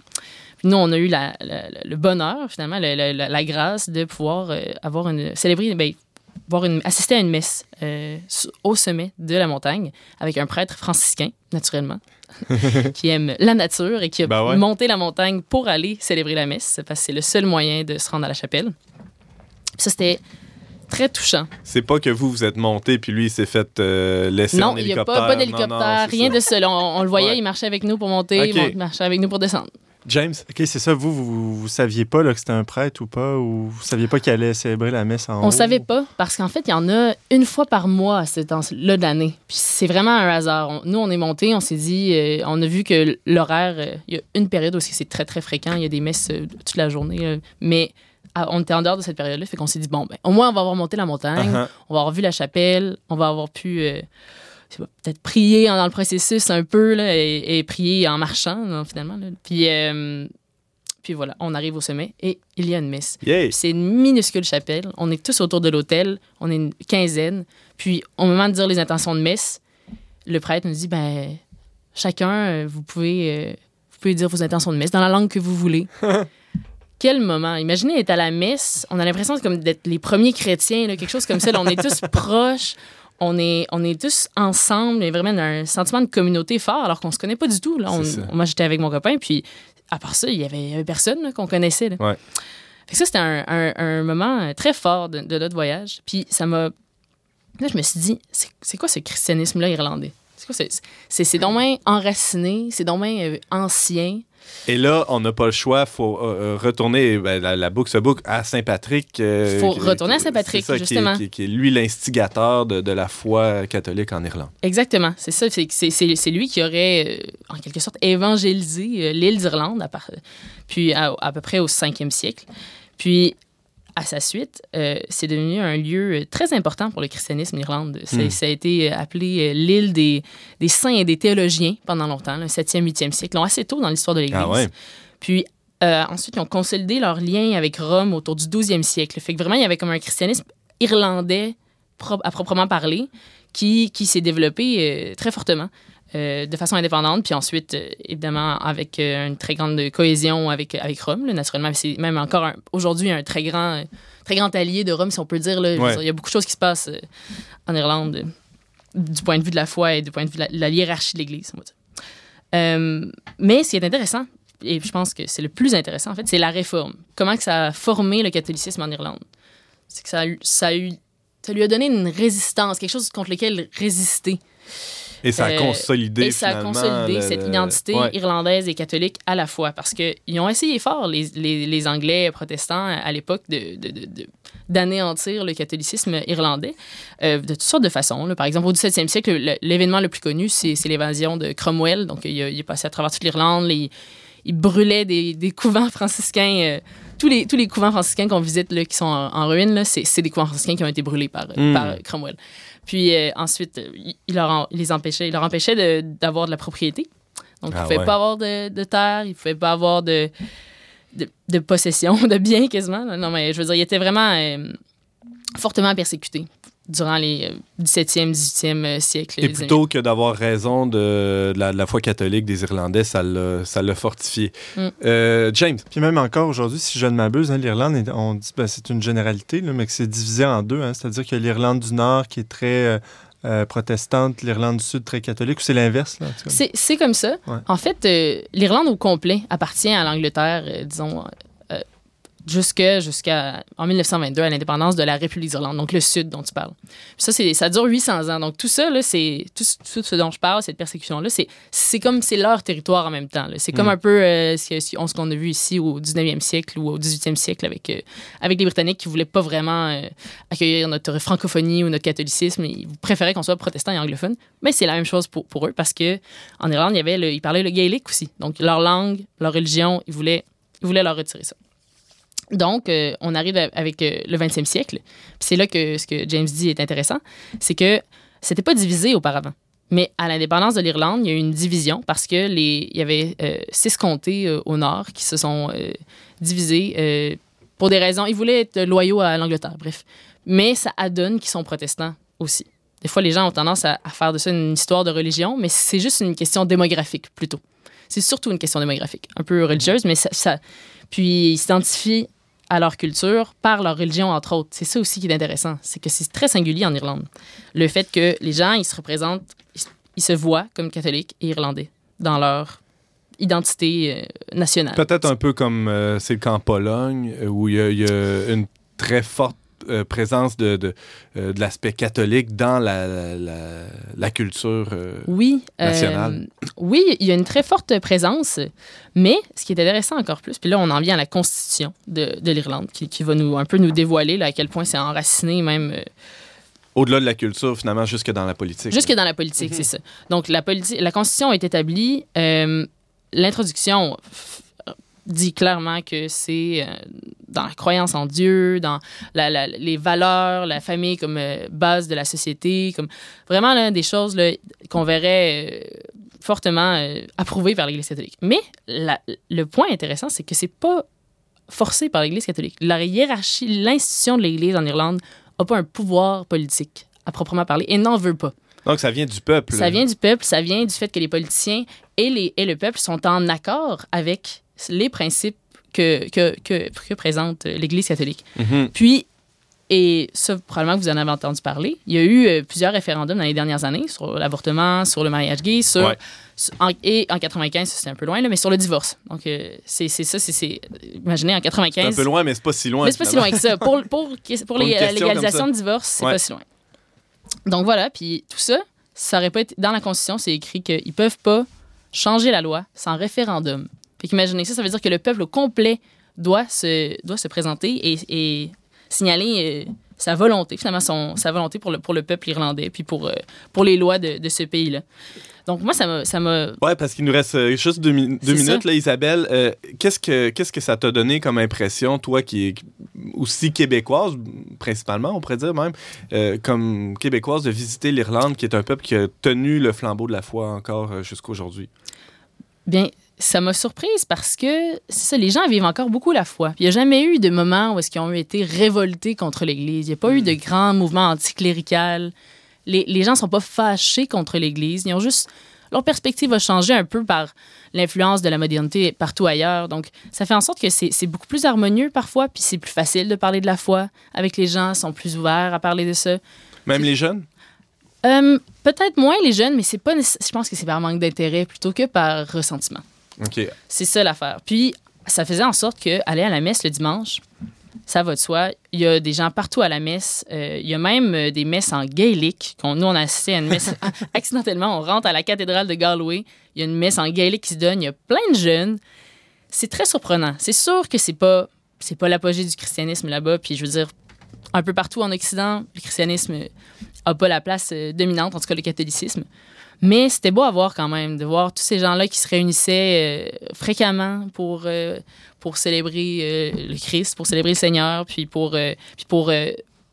Speaker 5: Puis nous, on a eu la- le bonheur, finalement, la, grâce de pouvoir avoir une, célébrer, ben, voir une, assister à une messe euh, au sommet de la montagne avec un prêtre franciscain, naturellement, (laughs) qui aime la nature et qui a
Speaker 2: Ben ouais.
Speaker 5: monté la montagne pour aller célébrer la messe, parce que c'est le seul moyen de se rendre à la chapelle. Ça, c'était très touchant.
Speaker 2: C'est pas que vous, vous êtes monté, puis lui, il s'est fait euh, laisser
Speaker 5: Non,
Speaker 2: en
Speaker 5: il n'y a pas, pas
Speaker 2: Non,
Speaker 5: d'hélicoptère,
Speaker 2: non,
Speaker 5: rien
Speaker 2: ça.
Speaker 5: de cela. On, on le voyait,
Speaker 2: Ouais.
Speaker 5: il marchait avec nous pour monter, il marchait avec nous pour descendre.
Speaker 2: James?
Speaker 6: OK, c'est ça. Vous, vous, vous saviez pas là, que c'était un prêtre ou pas? Ou vous saviez pas qu'il allait célébrer la messe en
Speaker 5: On
Speaker 6: haut?
Speaker 5: savait pas, parce qu'en fait, il y en a une fois par mois à ce temps-là de l'année. Puis c'est vraiment un hasard. On- nous, on est monté, on s'est dit, euh, on a vu que l'horaire, euh, il y a une période aussi, c'est très, très fréquent. Il y a des messes euh, toute la journée. mais ah, on était en dehors de cette période-là, fait qu'on s'est dit, bon, ben, au moins, on va avoir monté la montagne,
Speaker 2: Uh-huh.
Speaker 5: on va avoir vu la chapelle, on va avoir pu peut-être prier dans le processus un peu, là, et, et prier en marchant, finalement. là. Puis, euh, puis voilà, on arrive au sommet et il y a une messe. C'est une minuscule chapelle. On est tous autour de l'autel. On est une quinzaine. Puis, au moment de dire les intentions de messe, le prêtre nous dit ben, chacun, euh, vous pouvez, euh, vous pouvez dire vos intentions de messe dans la langue que vous voulez. (laughs) Quel moment. Imaginez être à la messe. On a l'impression comme d'être les premiers chrétiens, là, quelque chose comme ça. là. on est tous (laughs) proches. On est, on est tous ensemble. Il y a vraiment un sentiment de communauté fort alors qu'on se connaît pas du tout. Là. On- moi, j'étais avec mon copain. Puis, à part ça, il y avait, il y avait personne qu'on connaissait. là.
Speaker 2: Ouais.
Speaker 5: Fait que ça, c'était un, un- un moment euh, très fort de, de notre voyage. Puis ça m'a. Là, je me suis dit, c'est quoi ce christianisme-là irlandais? C'est quoi? c'est- donc bien enraciné, c'est donc bien euh, ancien.
Speaker 2: Et là, on n'a pas le choix. Il faut euh, euh, retourner, ben, la, la boucle se boucle à Saint-Patrick. euh,
Speaker 5: Faut
Speaker 2: qui-
Speaker 5: retourner à Saint-Patrick,
Speaker 2: qui
Speaker 5: justement.
Speaker 2: Qui, est- qui est lui l'instigateur de, de la foi catholique en Irlande.
Speaker 5: Exactement, c'est ça. C'est- lui qui aurait, en quelque sorte, évangélisé l'île d'Irlande, puis à, à peu près au 5e siècle. Puis, à sa suite, euh, c'est devenu un lieu euh, très important pour le christianisme Irlande. Ça,
Speaker 2: Hmm.
Speaker 5: ça a été euh, appelé l'île des, des saints et des théologiens pendant longtemps, le 7e, 8e siècle, donc assez tôt dans l'histoire de l'Église.
Speaker 2: Ah ouais?
Speaker 5: Puis euh, ensuite, ils ont consolidé leur lien avec Rome autour du 12e siècle. Fait que vraiment, il y avait comme un christianisme irlandais à proprement parler qui, qui s'est développé euh, très fortement. Euh, de façon indépendante, puis ensuite, euh, évidemment, avec euh, une très grande cohésion avec, avec Rome. là. naturellement, c'est même encore aujourd'hui un très grand, très grand allié de Rome, si on peut le dire. là.
Speaker 2: Ouais.
Speaker 5: Il y a beaucoup de choses qui se passent en Irlande du point de vue de la foi et du point de vue de la, de la hiérarchie de l'Église, on va dire. Mais ce qui est intéressant, et je pense que c'est le plus intéressant, en fait, c'est la réforme. Comment que ça a formé le catholicisme en Irlande? C'est que ça, a ça, a eu, ça lui a donné une résistance, quelque chose contre lequel résister.
Speaker 2: Et ça a
Speaker 5: Euh,
Speaker 2: consolidé
Speaker 5: Et ça a
Speaker 2: finalement,
Speaker 5: consolidé
Speaker 2: le-
Speaker 5: cette identité
Speaker 2: Ouais.
Speaker 5: irlandaise et catholique à la fois. Parce qu'ils ont essayé fort, les, les, les Anglais protestants à l'époque, de, de- de- de- d'anéantir le catholicisme irlandais euh, de toutes sortes de façons. là. Par exemple, au 17e siècle, le- l'événement le plus connu, c'est, l'évasion de Cromwell. Donc, il, a- il est passé à travers toute l'Irlande. Il brûlait des, des couvents franciscains. euh, tous, les, tous les couvents franciscains qu'on visite, là, qui sont en, en ruine, c'est, des couvents franciscains qui ont été brûlés par,
Speaker 2: Mm.
Speaker 5: par euh, Cromwell. Puis euh, ensuite, euh, il, leur en- il les empêchait, il leur empêchait d'avoir de la propriété. Donc, ils
Speaker 2: Ah
Speaker 5: ne pouvaient
Speaker 2: ouais.
Speaker 5: pas avoir de, de terre, ils ne pouvaient pas avoir de, de, de possession, (laughs) de biens quasiment. Non, mais je veux dire, ils étaient vraiment euh, fortement persécutés. Durant les euh, 17e, 18e euh, siècles.
Speaker 2: Et plutôt que d'avoir raison de, de la, de la foi catholique des Irlandais, ça l'a fortifié.
Speaker 5: Mm.
Speaker 2: Euh, James,
Speaker 6: Puis même encore aujourd'hui, si je ne m'abuse, hein, l'Irlande, on dit ben, c'est une généralité, là, mais que c'est divisé en deux. hein. C'est-à-dire que l'Irlande du Nord qui est très euh, euh, protestante, l'Irlande du Sud très catholique, ou c'est l'inverse? là, en tout cas?
Speaker 5: C'est, c'est comme ça.
Speaker 6: Ouais.
Speaker 5: En fait, euh, l'Irlande au complet appartient à l'Angleterre, euh, disons, jusqu'à en 1922, à l'indépendance de la République d'Irlande, donc le Sud dont tu parles. Puis ça, c'est, ça dure 800 ans. Donc tout ça, là, c'est, tout, ce- tout ce dont je parle, cette persécution-là, c'est, c'est comme c'est leur territoire en même temps. là. C'est comme
Speaker 2: Mm.
Speaker 5: un peu euh, ce, qu'on a vu ici au 19e siècle ou au 18e siècle avec, euh, avec les Britanniques qui voulaient pas vraiment euh, accueillir notre francophonie ou notre catholicisme. Ils préféraient qu'on soit protestant et anglophone. Mais c'est la même chose pour, pour eux parce que en Irlande, il y avait le- ils parlaient le gaélique aussi. Donc leur langue, leur religion, ils voulaient, ils voulaient leur retirer ça. Donc, euh, on arrive avec euh, le 20e siècle. C'est là que ce que James dit est intéressant, c'est que c'était pas divisé auparavant. Mais à l'indépendance de l'Irlande, il y a eu une division parce que les, il y avait euh, six comtés au nord qui se sont divisés pour des raisons. Ils voulaient être loyaux à l'Angleterre, bref. Mais ça adonne qu'ils sont protestants aussi. Des fois, les gens ont tendance à, faire de ça une histoire de religion, mais c'est juste une question démographique plutôt. C'est surtout une question démographique, un peu religieuse, mais ça- puis ils s'identifient à leur culture par leur religion, entre autres. C'est ça aussi qui est intéressant. C'est que c'est très singulier en Irlande. Le fait que les gens, ils se représentent, ils, se voient comme catholiques et irlandais dans leur identité euh, nationale.
Speaker 2: peut-être un peu comme euh, c'est le cas en Pologne, euh, où il y a une très forte euh, présence de, de, euh, de l'aspect catholique dans la, la, culture. euh,
Speaker 5: Oui. euh,
Speaker 2: nationale.
Speaker 5: oui, il y a une très forte présence, mais ce qui est intéressant encore plus, puis là, on en vient à la constitution de, de l'Irlande, qui, qui va nous un peu nous dévoiler là, à quel point c'est enraciné même
Speaker 2: Au-delà de la culture, finalement, jusque dans la politique.
Speaker 5: Jusque dans la politique, c'est ça. Donc, la, la Constitution est établie. L'introduction dit clairement que c'est euh, dans la croyance en Dieu, dans la- la- les valeurs, la famille comme euh, base de la société, comme vraiment là, des choses qu'on verrait euh, fortement approuvées par l'Église catholique. Mais la- le point intéressant, c'est que c'est pas forcé par l'Église catholique. La hiérarchie, l'institution de l'Église en Irlande n'a pas un pouvoir politique à proprement parler et n'en veut pas.
Speaker 2: Donc, ça vient du peuple.
Speaker 5: Ça vient du peuple, ça vient du fait que les politiciens et, les, et le peuple sont en accord avec les principes que, que, que, que présente l'Église catholique.
Speaker 2: Mhm.
Speaker 5: Puis, et ça, probablement que vous en avez entendu parler, il y a eu euh, plusieurs référendums dans les dernières années sur l'avortement, sur le mariage gay, sur,
Speaker 2: Ouais.
Speaker 5: sur- en- et en 95, ça, c'était un peu loin, là, mais sur le divorce. Donc, euh, c'est c'est ça, c'est- c'est... Imaginez, en
Speaker 2: C'est
Speaker 5: 95...
Speaker 2: un peu loin, mais c'est pas si loin.
Speaker 5: Mais c'est pas si loin que ça. Pour, pour, pour, les- la
Speaker 2: question
Speaker 5: légalisation de divorce, c'est
Speaker 2: Ouais.
Speaker 5: pas si loin. Donc voilà, puis tout ça, ça aurait pas été. Dans la Constitution, c'est écrit qu'ils peuvent pas changer la loi sans référendum. Fait qu'imaginez ça, ça veut dire que le peuple au complet doit se, doit se présenter et, et signaler euh, sa volonté, finalement, son, sa volonté pour le, pour le peuple irlandais, puis pour, euh, pour les lois de, de ce pays-là. Donc moi, ça m'a- ça
Speaker 2: Ouais, parce qu'il nous reste euh, juste deux, mi- deux
Speaker 5: C'est
Speaker 2: minutes,
Speaker 5: ça.
Speaker 2: là, Isabelle. Euh, qu'est-ce, que, qu'est-ce que ça t'a donné comme impression, toi qui es aussi québécoise, principalement, on pourrait dire même, euh, comme québécoise, de visiter l'Irlande, qui est un peuple qui a tenu le flambeau de la foi encore euh, jusqu'à aujourd'hui?
Speaker 5: Bien, ça m'a surprise parce que ça, les gens vivent encore beaucoup la foi. Il n'y a jamais eu de moment où est-ce qu'ils ont été révoltés contre l'Église. Il n'y a pas eu de grands mouvements anticléricales. Les, les gens ne sont pas fâchés contre l'Église. Ils ont juste... Leur perspective a changé un peu par l'influence de la modernité partout ailleurs. Donc, ça fait en sorte que c'est beaucoup plus harmonieux parfois, puis c'est plus facile de parler de la foi avec les gens, ils sont plus ouverts à parler de ça.
Speaker 2: Même les jeunes?
Speaker 5: Euh, Peut-être moins les jeunes, mais c'est pas je pense que c'est par manque d'intérêt plutôt que par ressentiment. C'est ça l'affaire. Puis, ça faisait en sorte que aller à la messe le dimanche, ça va de soi. Il y a des gens partout à la messe. Euh, il y a même euh, des messes en gaélique. Nous, on a assisté à une messe (laughs) (laughs) accidentellement. On rentre à la cathédrale de Galway. Il y a une messe en gaélique qui se donne. Il y a plein de jeunes. C'est très surprenant. C'est sûr que c'est pas c'est pas l'apogée du christianisme là-bas. Puis, je veux dire, un peu partout en Occident, le christianisme a pas la place euh, dominante, en tout cas le catholicisme. Mais c'était beau à voir quand même, de voir tous ces gens-là qui se réunissaient euh, fréquemment pour, euh, célébrer euh, le Christ, pour célébrer le Seigneur, puis pour,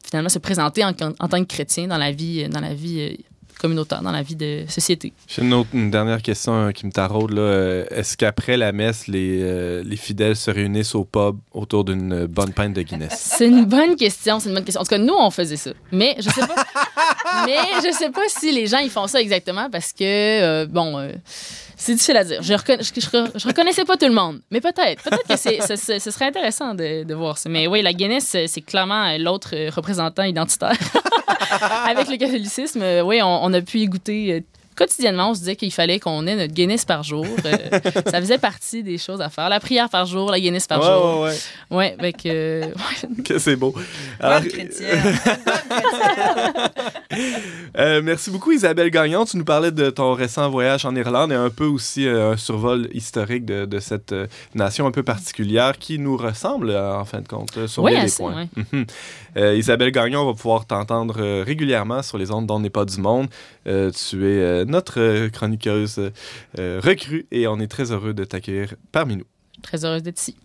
Speaker 5: finalement se présenter en, tant que chrétien dans la vie, dans la vie communautaire dans la vie de société.
Speaker 2: J'ai une, autre- une dernière question euh, qui me taraude. là. Euh, Est-ce qu'après la messe, les, euh, les fidèles se réunissent au pub autour d'une bonne pinte de Guinness? (laughs)
Speaker 5: C'est une bonne question, c'est une bonne question. En tout cas, nous, on faisait ça. Mais je sais pas, (laughs) mais je sais pas si les gens, ils font ça exactement parce que, euh, bon, euh, c'est difficile à dire. Je, reconna- je, je- reconnaissais pas tout le monde. Mais peut-être. Peut-être que ce, serait intéressant de, voir ça. Mais oui, la Guinness, euh, c'est clairement euh, l'autre euh, représentant identitaire. (laughs) Avec le catholicisme, euh, oui, on, on a pu y goûter. Euh, Quotidiennement, on se disait qu'il fallait qu'on ait notre Guinness par jour. Euh, (laughs) ça faisait partie des choses à faire. La prière par jour, la Guinness par jour.
Speaker 2: ouais, ouais.
Speaker 5: Ouais, avec, euh, ouais, (laughs)
Speaker 2: Que c'est beau. Alors,
Speaker 4: chrétienne. (laughs)
Speaker 2: euh, merci beaucoup, Isabelle Gagnon. Tu nous parlais de ton récent voyage en Irlande et un peu aussi euh, un survol historique de, de cette euh, nation un peu particulière qui nous ressemble, euh, en fin de compte, euh, sur
Speaker 5: Ouais,
Speaker 2: des
Speaker 5: assez,
Speaker 2: points.
Speaker 5: ouais.
Speaker 2: Mhm. Euh, Isabelle Gagnon, on va pouvoir t'entendre euh, régulièrement sur les ondes dont n'est pas du monde. Euh, tu es euh, notre euh, chroniqueuse euh, recrue et on est très heureux de t'accueillir parmi nous.
Speaker 5: très heureuse d'être ici.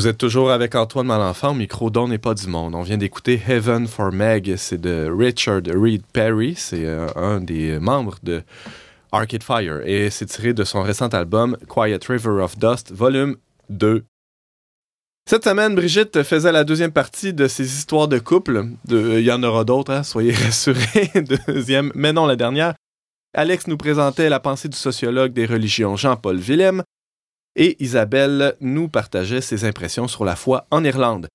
Speaker 2: Vous êtes toujours avec Antoine Malenfant, micro d'On n'est pas du monde. On vient d'écouter Heaven for Meg, c'est de Richard Reed Perry, c'est euh, un des membres de Arcade Fire et c'est tiré de son récent album Quiet River of Dust, volume 2. Cette semaine, Brigitte faisait la deuxième partie de ses histoires de couple. Il y en aura d'autres, hein, soyez (laughs) rassurés. Deuxième, mais non la dernière. Alex nous présentait la pensée du sociologue des religions Jean-Paul Willem et Isabelle nous partageait ses impressions sur la foi en Irlande.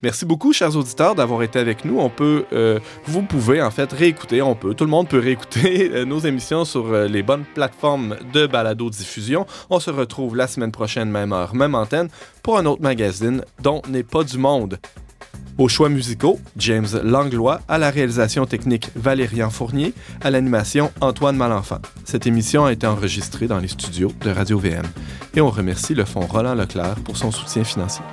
Speaker 2: Merci beaucoup, chers auditeurs, d'avoir été avec nous. On peut, euh, vous pouvez en fait réécouter, on peut, tout le monde peut réécouter euh, nos émissions sur euh, les bonnes plateformes de balado-diffusion. On se retrouve la semaine prochaine, même heure, même antenne, pour un autre magazine dont n'est pas du monde. Aux choix musicaux, James Langlois, à la réalisation technique Valérian Fournier, à l'animation Antoine Malenfant. Cette émission a été enregistrée dans les studios de Radio VM et on remercie le Fonds Roland Leclerc pour son soutien financier.